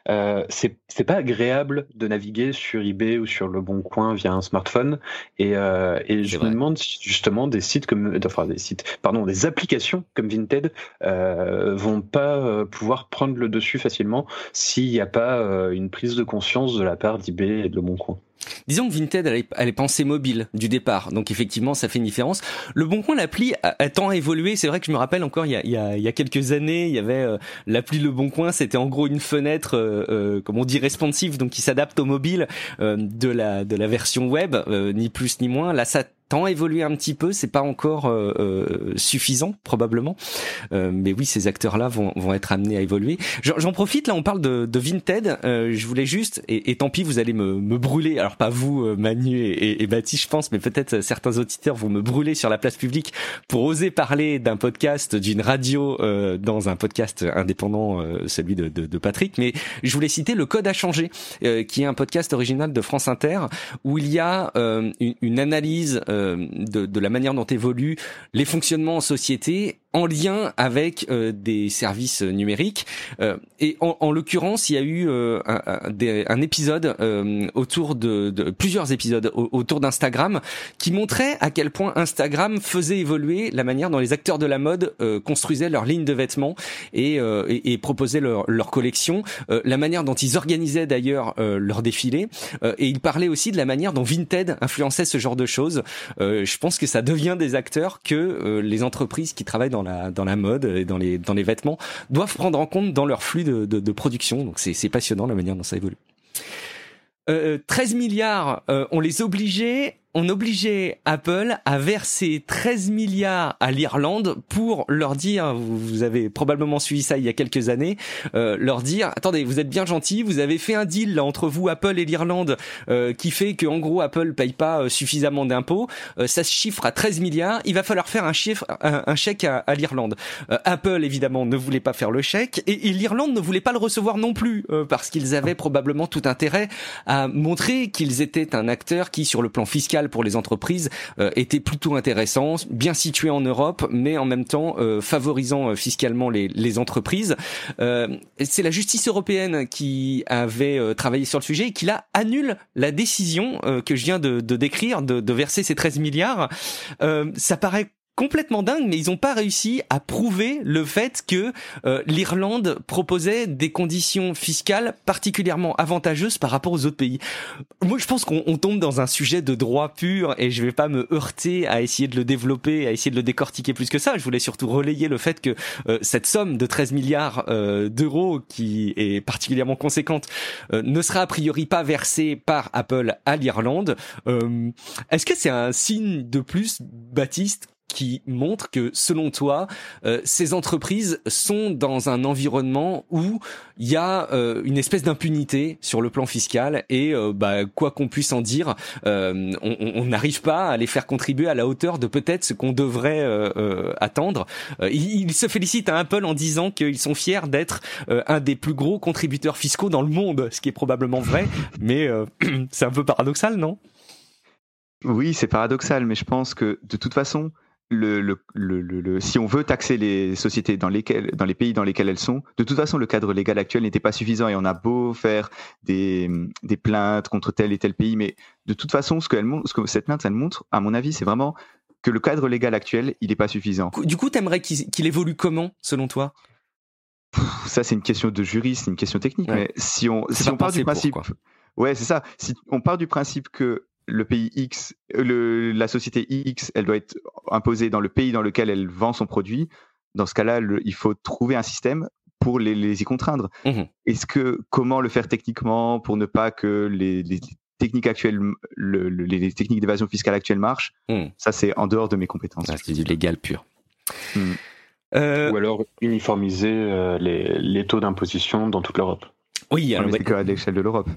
euh, c'est pas agréable de naviguer sur eBay ou sur le Bon Coin via un smartphone et, euh, et je me demande si justement des sites comme enfin des sites pardon des applications comme Vinted euh, vont pas pouvoir prendre le dessus facilement s'il n'y a pas une prise de conscience de la part d'eBay et de le Bon Coin. Disons que Vinted, elle est, pensée mobile du départ, donc effectivement, ça fait une différence. Le Bon Coin, l'appli a, tant évolué. C'est vrai que je me rappelle encore, il y a, il y a, il y a quelques années, il y avait euh, l'appli Le Bon Coin, c'était en gros une fenêtre, euh, euh, comme on dit, responsive, donc qui s'adapte au mobile de la de la version web, ni plus ni moins. Là, ça tant évolué un petit peu, c'est pas encore euh, euh, suffisant probablement, euh, mais oui, ces acteurs-là vont, vont être amenés à évoluer. J'en profite, là, on parle de, de Vinted. je voulais juste, et, et, tant pis, vous allez me, me brûler. Alors pas vous, Manu et, et, Baptiste, je pense, mais peut-être certains auditeurs vont me brûler sur la place publique pour oser parler d'un podcast, d'une radio dans un podcast indépendant, celui de, de, de, Patrick. Mais je voulais citer le Code a changé, qui est un podcast original de France Inter où il y a une, une analyse de, de la manière dont évoluent les fonctionnements en société en lien avec euh, des services numériques. Euh, et en, en l'occurrence, il y a eu euh, un, un, épisode autour de, de, plusieurs épisodes autour d'Instagram qui montrait à quel point Instagram faisait évoluer la manière dont les acteurs de la mode construisaient leur ligne de vêtements et, et, et proposaient leur, leur collection, la manière dont ils organisaient d'ailleurs leur défilé. et il parlait aussi de la manière dont Vinted influençait ce genre de choses. je pense que ça devient des acteurs que les entreprises qui travaillent dans dans la mode et dans les dans les vêtements doivent prendre en compte dans leur flux de, de, production. Donc c'est passionnant la manière dont ça évolue. 13 euh, milliards, euh, on les obligeait on obligeait Apple à verser 13 milliards à l'Irlande pour leur dire, vous avez probablement suivi ça il y a quelques années, euh, leur dire, attendez, vous êtes bien gentil, vous avez fait un deal là, entre vous, Apple et l'Irlande, euh, qui fait que gros Apple paye pas euh, suffisamment d'impôts, ça se chiffre à 13 milliards, il va falloir faire un chiffre, un, chèque à, l'Irlande. Apple évidemment ne voulait pas faire le chèque et, et l'Irlande ne voulait pas le recevoir non plus parce qu'ils avaient probablement tout intérêt à montrer qu'ils étaient un acteur qui, sur le plan fiscal pour les entreprises euh, était plutôt intéressant, bien situé en Europe, mais en même temps euh, favorisant euh, fiscalement les, entreprises. C'est la justice européenne qui avait travaillé sur le sujet et qui là annule la décision que je viens de, de décrire de, de, verser ces 13 milliards. ça paraît complètement dingue, mais ils n'ont pas réussi à prouver le fait que euh, l'Irlande proposait des conditions fiscales particulièrement avantageuses par rapport aux autres pays. Moi, je pense qu'on tombe dans un sujet de droit pur et je vais pas me heurter à essayer de le développer, à essayer de le décortiquer plus que ça. Je voulais surtout relayer le fait que euh, cette somme de 13 milliards euh, d'euros, qui est particulièrement conséquente, ne sera a priori pas versée par Apple à l'Irlande. Est-ce que c'est un signe de plus, Baptiste, qui montre que, selon toi, euh, ces entreprises sont dans un environnement où il y a euh, une espèce d'impunité sur le plan fiscal et, euh, bah, quoi qu'on puisse en dire, on n'arrive pas à les faire contribuer à la hauteur de peut-être ce qu'on devrait attendre. Ils, se félicitent à Apple en disant qu'ils sont fiers d'être un des plus gros contributeurs fiscaux dans le monde, ce qui est probablement vrai, mais c'est un peu paradoxal, non? Oui, c'est paradoxal, mais je pense que de toute façon, le, le, le, si on veut taxer les sociétés dans, lesquelles, dans les pays dans lesquels elles sont, de toute façon, le cadre légal actuel n'était pas suffisant et on a beau faire des, des plaintes contre tel et tel pays, mais de toute façon, ce que, elle, ce que cette plainte, elle montre, à mon avis, c'est vraiment que le cadre légal actuel, il n'est pas suffisant. Du coup, tu aimerais qu'il évolue comment, selon toi? Ça, c'est une question de juriste, une question technique, mais si on, si on part du principe... ouais, c'est ça. Si on part du principe que le pays X, le, la société X, elle doit être imposée dans le pays dans lequel elle vend son produit. Dans ce cas-là, il faut trouver un système pour les, les y contraindre. Mmh Est-ce que comment le faire techniquement pour ne pas que les, les techniques actuelles, le, les techniques d'évasion fiscale actuelles marchent? Mmh. Ça, c'est en dehors de mes compétences. c'est du légal pur. Mmh. Euh... Ou alors uniformiser euh, les, les, taux d'imposition dans toute l'Europe. Oui, alors, mais à l'échelle de l'Europe.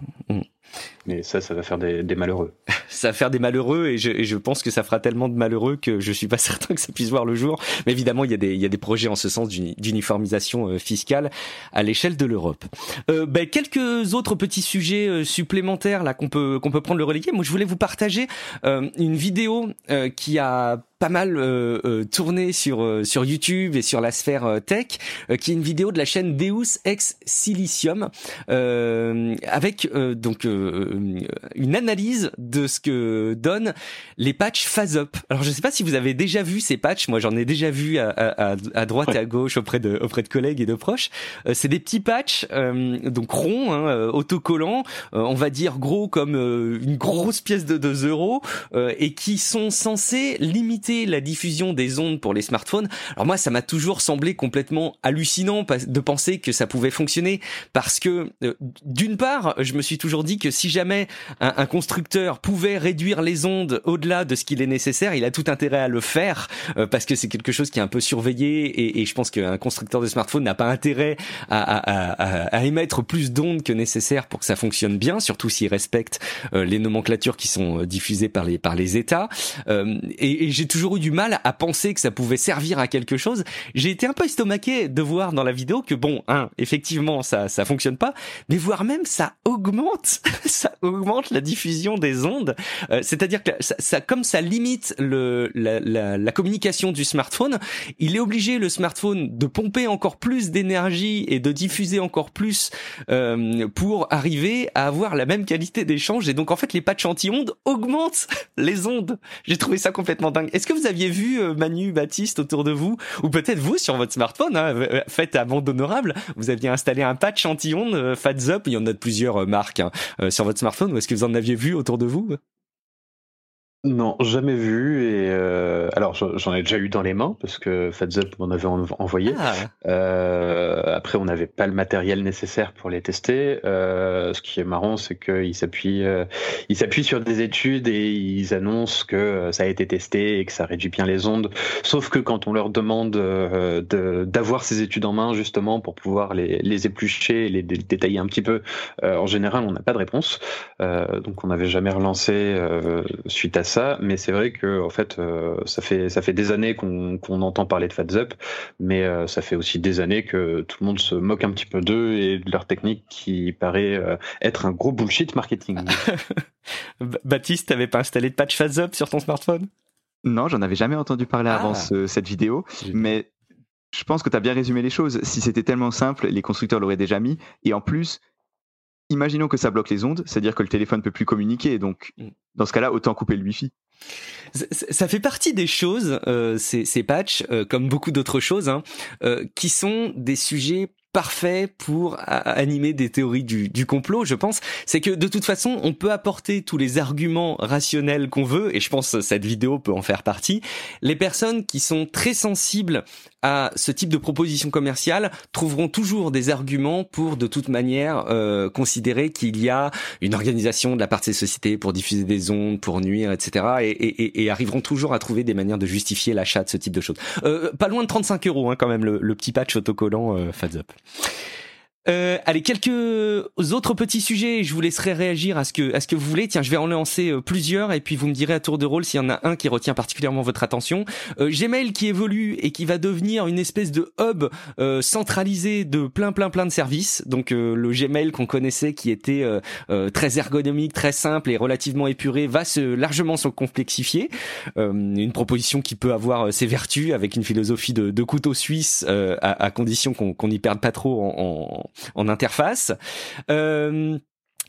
Mais ça, ça va faire des, malheureux. ça va faire des malheureux et je, pense que ça fera tellement de malheureux que je suis pas certain que ça puisse voir le jour. Mais évidemment, il y a des, projets en ce sens d'uniformisation euh, fiscale à l'échelle de l'Europe. Euh, ben, quelques autres petits sujets euh, supplémentaires là qu'on peut qu'on peut prendre le relayé. Moi, je voulais vous partager une vidéo qui a pas mal tourné sur sur YouTube et sur la sphère tech, qui est une vidéo de la chaîne Deus ex Silicium, avec donc une analyse de ce que donnent les patchs phase up. Alors je sais pas si vous avez déjà vu ces patchs, moi j'en ai déjà vu à, à, à droite et à gauche auprès de auprès de collègues et de proches. c'est des petits patchs donc ronds, hein, autocollants, on va dire gros comme une grosse pièce de 2 euros, et qui sont censés limiter la diffusion des ondes pour les smartphones. Alors moi, ça m'a toujours semblé complètement hallucinant de penser que ça pouvait fonctionner parce que euh, d'une part, je me suis toujours dit que si jamais un, constructeur pouvait réduire les ondes au-delà de ce qu'il est nécessaire, il a tout intérêt à le faire euh, parce que c'est quelque chose qui est un peu surveillé et, je pense qu'un constructeur de smartphone n'a pas intérêt à, émettre plus d'ondes que nécessaire pour que ça fonctionne bien, surtout s'il respecte euh, les nomenclatures qui sont diffusées par les par les États. et, et j'ai toujours eu du mal à penser que ça pouvait servir à quelque chose. J'ai été un peu estomaqué de voir dans la vidéo que bon, hein, effectivement, ça ça fonctionne pas, mais voire même ça augmente ça augmente la diffusion des ondes. Euh, c'est-à-dire que ça, ça, comme ça limite le, la, la, la, communication du smartphone, il est obligé le smartphone de pomper encore plus d'énergie et de diffuser encore plus euh, pour arriver à avoir la même qualité d'échange. Et donc en fait, les patchs anti-ondes augmentent les ondes. J'ai trouvé ça complètement dingue. Est-ce que vous aviez vu euh, Manu, Baptiste autour de vous, ou peut-être vous sur votre smartphone, hein, faites à monde honorable, vous aviez installé un patch anti-ondes euh, Fats. Il y en a de plusieurs marques hein, sur votre smartphone. Ou est-ce que vous en aviez vu autour de vous? Non, jamais vu. Et euh, alors, j'en ai déjà eu dans les mains parce que FatsUp m'en avait envoyé. Ah. Euh, après, on n'avait pas le matériel nécessaire pour les tester. Euh, ce qui est marrant, c'est qu'ils s'appuient, ils s'appuient sur des études et ils annoncent que ça a été testé et que ça réduit bien les ondes. Sauf que quand on leur demande d'avoir ces études en main justement pour pouvoir les, les éplucher et les détailler un petit peu, en général, on n'a pas de réponse. donc, on n'avait jamais relancé suite à ça, mais c'est vrai que en fait, euh, ça fait ça fait des années qu'on entend parler de FatsUp, mais euh, ça fait aussi des années que tout le monde se moque un petit peu d'eux et de leur technique qui paraît euh, être un gros bullshit marketing. Baptiste, t'avais pas installé de patch FatsUp sur ton smartphone? Non, j'en avais jamais entendu parler avant ah. cette vidéo, mais je pense que tu as bien résumé les choses. Si c'était tellement simple, les constructeurs l'auraient déjà mis. Et en plus, imaginons que ça bloque les ondes, c'est-à-dire que le téléphone peut plus communiquer. Donc, mm. dans ce cas-là, autant couper le Wi-Fi. Ça fait partie des choses, euh, ces, ces patchs, euh, comme beaucoup d'autres choses, hein, euh, qui sont des sujets parfait pour animer des théories du, du complot, je pense, c'est que de toute façon, on peut apporter tous les arguments rationnels qu'on veut, et je pense que cette vidéo peut en faire partie. Les personnes qui sont très sensibles à ce type de proposition commerciale trouveront toujours des arguments pour de toute manière euh, considérer qu'il y a une organisation de la part de ces sociétés pour diffuser des ondes, pour nuire, etc. Et, et, et arriveront toujours à trouver des manières de justifier l'achat de ce type de choses. Euh, pas loin de 35 euros hein, quand même le, le petit patch autocollant euh, Up. Euh, allez, quelques autres petits sujets. Je vous laisserai réagir à ce que à ce que vous voulez. Tiens, je vais en lancer euh, plusieurs et puis vous me direz à tour de rôle s'il y en a un qui retient particulièrement votre attention. Euh, Gmail qui évolue et qui va devenir une espèce de hub euh, centralisé de plein plein plein de services. Donc euh, le Gmail qu'on connaissait, qui était très ergonomique, très simple et relativement épuré, va se largement se complexifier. une proposition qui peut avoir ses vertus avec une philosophie de, couteau suisse à, à, condition qu'on n'y perde pas trop en, en en interface. Euh,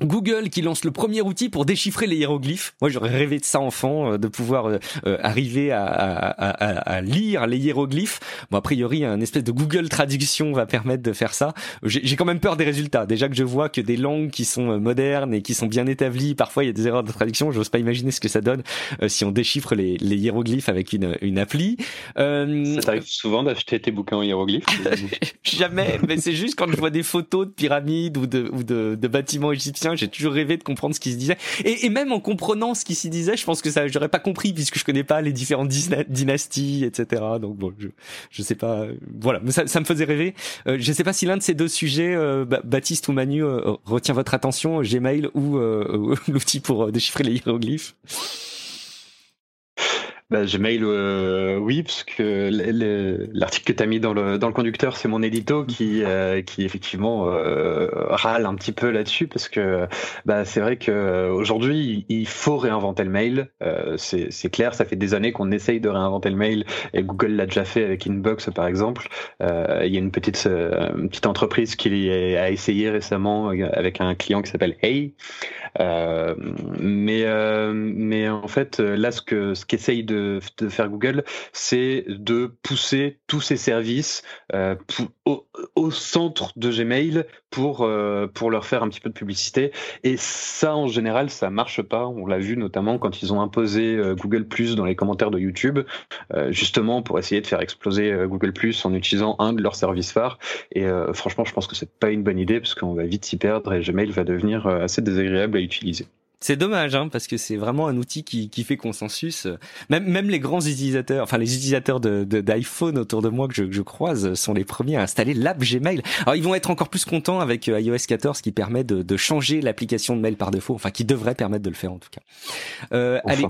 Google qui lance le premier outil pour déchiffrer les hiéroglyphes. Moi, j'aurais rêvé de ça enfant, euh, de pouvoir euh, euh, arriver à, à, à, à, lire les hiéroglyphes. Bon, a priori, un espèce de Google traduction va permettre de faire ça. J'ai quand même peur des résultats. Déjà que je vois que des langues qui sont modernes et qui sont bien établies, parfois il y a des erreurs de traduction. J'ose pas imaginer ce que ça donne si on déchiffre les, les hiéroglyphes avec une, une appli. Euh, ça t'arrive souvent d'acheter tes bouquins en hiéroglyphes Jamais, mais c'est juste quand je vois des photos de pyramides ou de, ou de, de bâtiments égyptiens j'ai toujours rêvé de comprendre ce qui se disait. Et, et même en comprenant ce qui s'y disait, je pense que ça, j'aurais pas compris puisque je connais pas les différentes dynasties, etc. Donc bon, je, je sais pas. Voilà, mais ça, ça me faisait rêver. Euh, je sais pas si l'un de ces deux sujets, euh, Baptiste ou Manu, euh, retient votre attention, Gmail ou l'outil pour déchiffrer les hiéroglyphes. Bah, Gmail, euh, oui, parce que l'article que tu as mis dans le, dans le conducteur, c'est mon édito qui, euh, qui effectivement euh, râle un petit peu là-dessus, parce que bah, c'est vrai qu'aujourd'hui, il faut réinventer le mail. Euh, c'est clair, ça fait des années qu'on essaye de réinventer le mail, et Google l'a déjà fait avec Inbox, par exemple. Euh, il y a une petite, petite entreprise qui a essayé récemment avec un client qui s'appelle Hey. mais, mais en fait, là, ce que ce qu'essaye de de, faire Google, c'est de pousser tous ces services euh, au, centre de Gmail pour, euh, pour leur faire un petit peu de publicité. Et ça, en général, ça marche pas. On l'a vu notamment quand ils ont imposé euh, Google Plus dans les commentaires de YouTube, justement pour essayer de faire exploser Google Plus en utilisant un de leurs services phares. Et franchement, je pense que c'est pas une bonne idée parce qu'on va vite s'y perdre et Gmail va devenir assez désagréable à utiliser. C'est dommage, hein, parce que c'est vraiment un outil qui, qui fait consensus. Même, même les grands utilisateurs, enfin les utilisateurs de, d'iPhone autour de moi que je, je, croise sont les premiers à installer l'app Gmail. Alors ils vont être encore plus contents avec euh, iOS 14 qui permet de, de changer l'application de mail par défaut, enfin qui devrait permettre de le faire en tout cas. Euh, allez,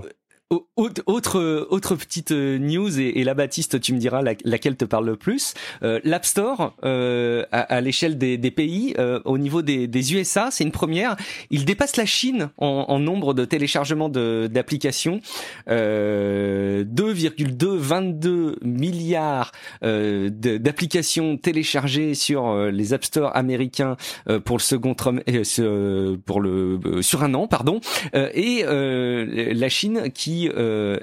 autre autre petite euh, news et, la Baptiste, tu me diras laquelle te parle le plus. Euh, L'App Store euh, à, l'échelle des, pays, au niveau des, USA, c'est une première. Il dépasse la Chine en, nombre de téléchargements d'applications. 2,222 milliards d'applications téléchargées sur les App Store américains pour le second pour le sur un an, pardon. et la Chine qui euh,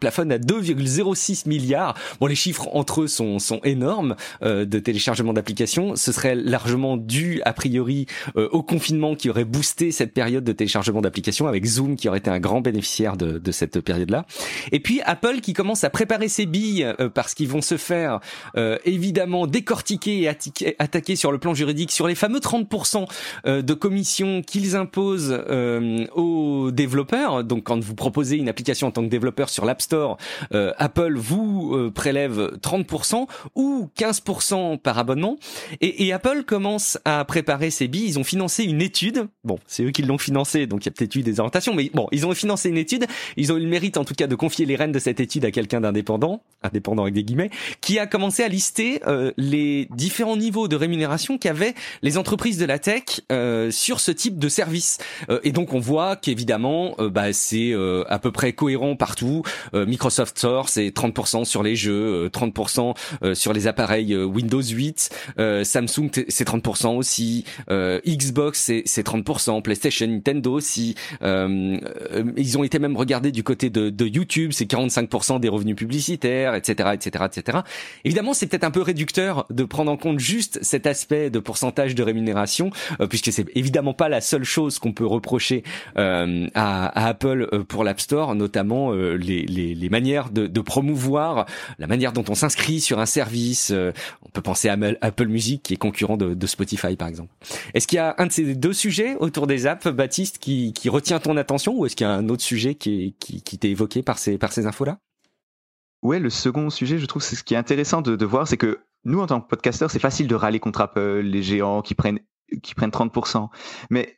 plafonne à 2,06 milliards. Bon, les chiffres entre eux sont, sont énormes euh, de téléchargement d'applications. Ce serait largement dû, a priori, euh, au confinement qui aurait boosté cette période de téléchargement d'applications, avec Zoom qui aurait été un grand bénéficiaire de, de cette période-là. Et puis Apple qui commence à préparer ses billes parce qu'ils vont se faire évidemment décortiquer et attaquer sur le plan juridique sur les fameux 30% de commissions qu'ils imposent aux développeurs. Donc quand vous proposez une application en tant que développeur sur l'App Store, euh, Apple vous euh, prélève 30% ou 15% par abonnement. Et, et, Apple commence à préparer ses billes. Ils ont financé une étude. Bon, c'est eux qui l'ont financé, donc il y a peut-être eu des orientations, mais bon, ils ont financé une étude. Ils ont eu le mérite, en tout cas, de confier les rênes de cette étude à quelqu'un d'indépendant, indépendant avec des guillemets, qui a commencé à lister euh, les différents niveaux de rémunération qu'avaient les entreprises de la tech euh, sur ce type de service. et donc on voit qu'évidemment, bah, c'est à peu près cohérent partout. Euh, Microsoft Store, c'est 30% sur les jeux, 30% euh, euh, sur les appareils Windows 8. Samsung, c'est 30% aussi. Xbox, c'est 30%. PlayStation, Nintendo aussi. ils ont été même regardés du côté de, YouTube, c'est 45% des revenus publicitaires, etc., etc., etc. Évidemment, c'est peut-être un peu réducteur de prendre en compte juste cet aspect de pourcentage de rémunération, puisque c'est évidemment pas la seule chose qu'on peut reprocher à, à, Apple pour l'App Store, notamment euh, les, manières de, promouvoir, la manière dont on s'inscrit sur un service. Euh, on peut penser à Apple Music qui est concurrent de, Spotify par exemple. Est-ce qu'il y a un de ces deux sujets autour des apps, Baptiste, qui, retient ton attention ou est-ce qu'il y a un autre sujet qui, t'est évoqué par ces, infos-là? Ouais, le second sujet, je trouve, c'est ce qui est intéressant de, de voir, c'est que nous, en tant que podcasteurs, c'est facile de râler contre Apple, les géants qui prennent qui prennent 30%. Mais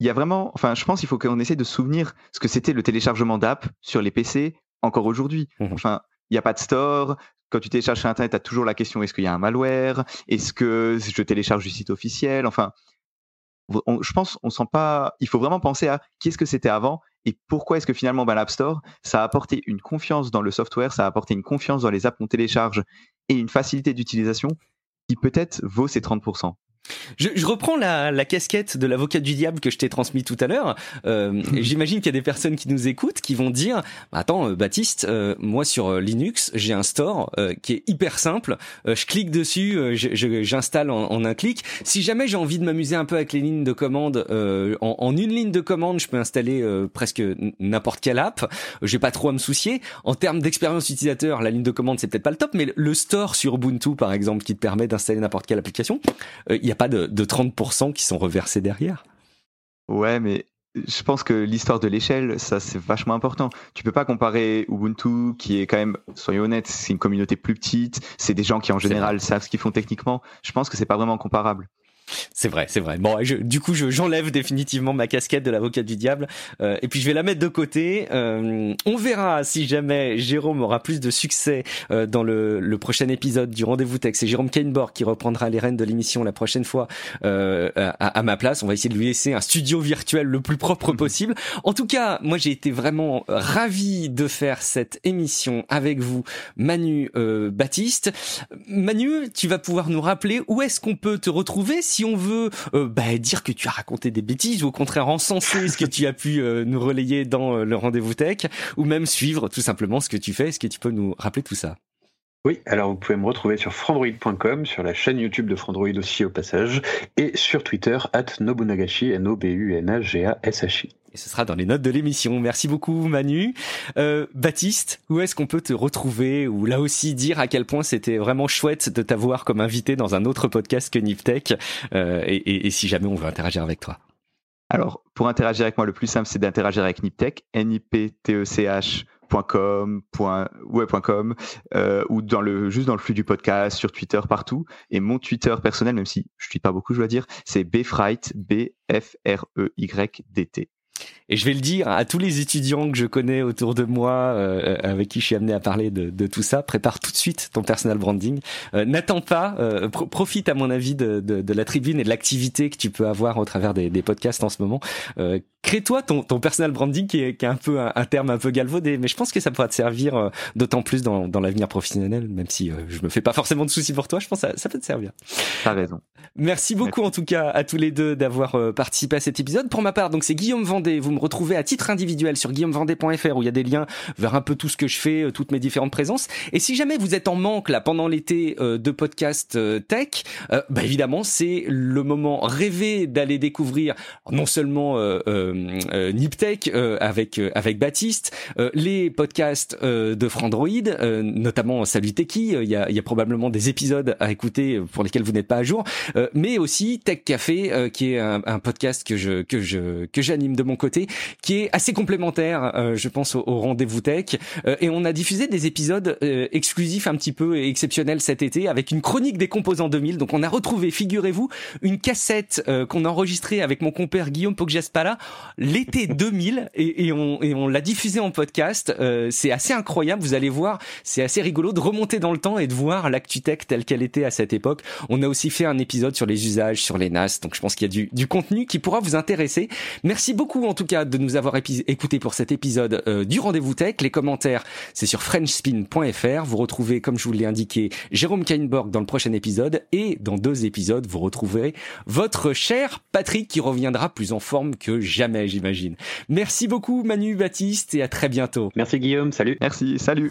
il y a vraiment, enfin, je pense qu'il faut qu'on essaie de souvenir ce que c'était le téléchargement d'app sur les PC encore aujourd'hui. Mmh enfin, il n'y a pas de store. Quand tu télécharges sur Internet, tu as toujours la question est-ce qu'il y a un malware? Est-ce que je télécharge du site officiel? Enfin, je pense, on sent pas. Il faut vraiment penser à qu'est-ce que c'était avant et pourquoi est-ce que finalement ben, l'App Store, ça a apporté une confiance dans le software, ça a apporté une confiance dans les apps qu'on télécharge et une facilité d'utilisation qui peut-être vaut ces 30%. Je, je, reprends la, la, casquette de l'avocat du diable que je t'ai transmis tout à l'heure. Euh, J'imagine qu'il y a des personnes qui nous écoutent qui vont dire bah, "Attends, euh, Baptiste, euh, moi sur euh, Linux, j'ai un store qui est hyper simple. je clique dessus, j'installe en, en, un clic. Si jamais j'ai envie de m'amuser un peu avec les lignes de commande, en, en, une ligne de commande, je peux installer presque n'importe quelle app. J'ai pas trop à me soucier. En termes d'expérience utilisateur, la ligne de commande c'est peut-être pas le top, mais le store sur Ubuntu par exemple qui te permet d'installer n'importe quelle application, il n'y a pas de, de 30% qui sont reversés derrière. Ouais, mais je pense que l'histoire de l'échelle, ça c'est vachement important. Tu peux pas comparer Ubuntu, qui est quand même, soyons honnêtes, c'est une communauté plus petite, c'est des gens qui en général savent ce qu'ils font techniquement. Je pense que c'est pas vraiment comparable. C'est vrai, c'est vrai. Bon, du coup, j'enlève définitivement ma casquette de l'avocat du diable euh, et puis je vais la mettre de côté. Euh, on verra si jamais Jérôme aura plus de succès euh, dans le, le, prochain épisode du Rendez-vous Tech. C'est Jérôme Kainborg qui reprendra les rênes de l'émission la prochaine fois euh, à, à, ma place. On va essayer de lui laisser un studio virtuel le plus propre possible. En tout cas, moi, j'ai été vraiment ravi de faire cette émission avec vous, Manu Baptiste. Manu, tu vas pouvoir nous rappeler où est-ce qu'on peut te retrouver si si on veut euh, bah, dire que tu as raconté des bêtises ou au contraire encenser ce que tu as pu euh, nous relayer dans euh, le rendez-vous tech ou même suivre tout simplement ce que tu fais, est-ce que tu peux nous rappeler tout ça? Oui, alors vous pouvez me retrouver sur frandroid.com, sur la chaîne YouTube de Frandroid aussi au passage, et sur Twitter, at Nobunagashi, N-O-B-U-N-A-G-A-S-H-I. Et ce sera dans les notes de l'émission. Merci beaucoup Manu. Euh, Baptiste, où est-ce qu'on peut te retrouver ou là aussi dire à quel point c'était vraiment chouette de t'avoir comme invité dans un autre podcast que Niptech euh, et, si jamais on veut interagir avec toi? Alors, pour interagir avec moi, le plus simple, c'est d'interagir avec Niptech, N-I-P-T-E-C-H .com, .com euh, ou dans le juste dans le flux du podcast sur Twitter partout et mon Twitter personnel même si je tweete pas beaucoup je dois dire c'est bfright b f r e y d t et je vais le dire à tous les étudiants que je connais autour de moi, euh, avec qui je suis amené à parler de, tout ça, prépare tout de suite ton personal branding. Euh, N'attends pas, euh, profite à mon avis de, la tribune et de l'activité que tu peux avoir au travers des podcasts en ce moment. Euh, crée-toi ton, ton personal branding qui est, qui est un peu un, terme un peu galvaudé, mais je pense que ça pourra te servir euh, d'autant plus dans, dans l'avenir professionnel, même si je me fais pas forcément de soucis pour toi, je pense que ça, ça peut te servir. T'as raison. Merci beaucoup en tout cas à tous les deux d'avoir participé à cet épisode. Pour ma part, donc c'est Guillaume Vendée. Vous me retrouvez à titre individuel sur guillaumevendée.fr où il y a des liens vers un peu tout ce que je fais, euh, toutes mes différentes présences. Et si jamais vous êtes en manque là pendant l'été euh, de podcast euh, tech, bah évidemment c'est le moment rêvé d'aller découvrir non seulement euh, Niptech avec avec Baptiste, les podcasts de Frandroid, notamment Salut Techie. Il y a, y a probablement des épisodes à écouter pour lesquels vous n'êtes pas à jour, mais aussi Tech Café qui est un, un podcast que je que je que j'anime de mon côté, qui est assez complémentaire, euh, je pense, au, rendez-vous tech. Euh, et on a diffusé des épisodes euh, exclusifs un petit peu exceptionnels cet été avec une chronique des composants 2000. Donc on a retrouvé, figurez-vous, une cassette qu'on a enregistrée avec mon compère Guillaume Poggiaspala l'été 2000 et, et on, et on l'a diffusé en podcast. c'est assez incroyable, vous allez voir, c'est assez rigolo de remonter dans le temps et de voir l'actu tech telle qu'elle était à cette époque. On a aussi fait un épisode sur les usages, sur les NAS, donc je pense qu'il y a du, du contenu qui pourra vous intéresser. Merci beaucoup en tout cas de nous avoir écouté pour cet épisode euh, du Rendez-vous Tech. Les commentaires, c'est sur frenchspin.fr. Vous retrouvez, comme je vous l'ai indiqué, Jérôme Kainborg dans le prochain épisode et dans deux épisodes, vous retrouverez votre cher Patrick qui reviendra plus en forme que jamais, j'imagine. Merci beaucoup Manu Baptiste et à très bientôt. Merci Guillaume, salut. Merci, salut.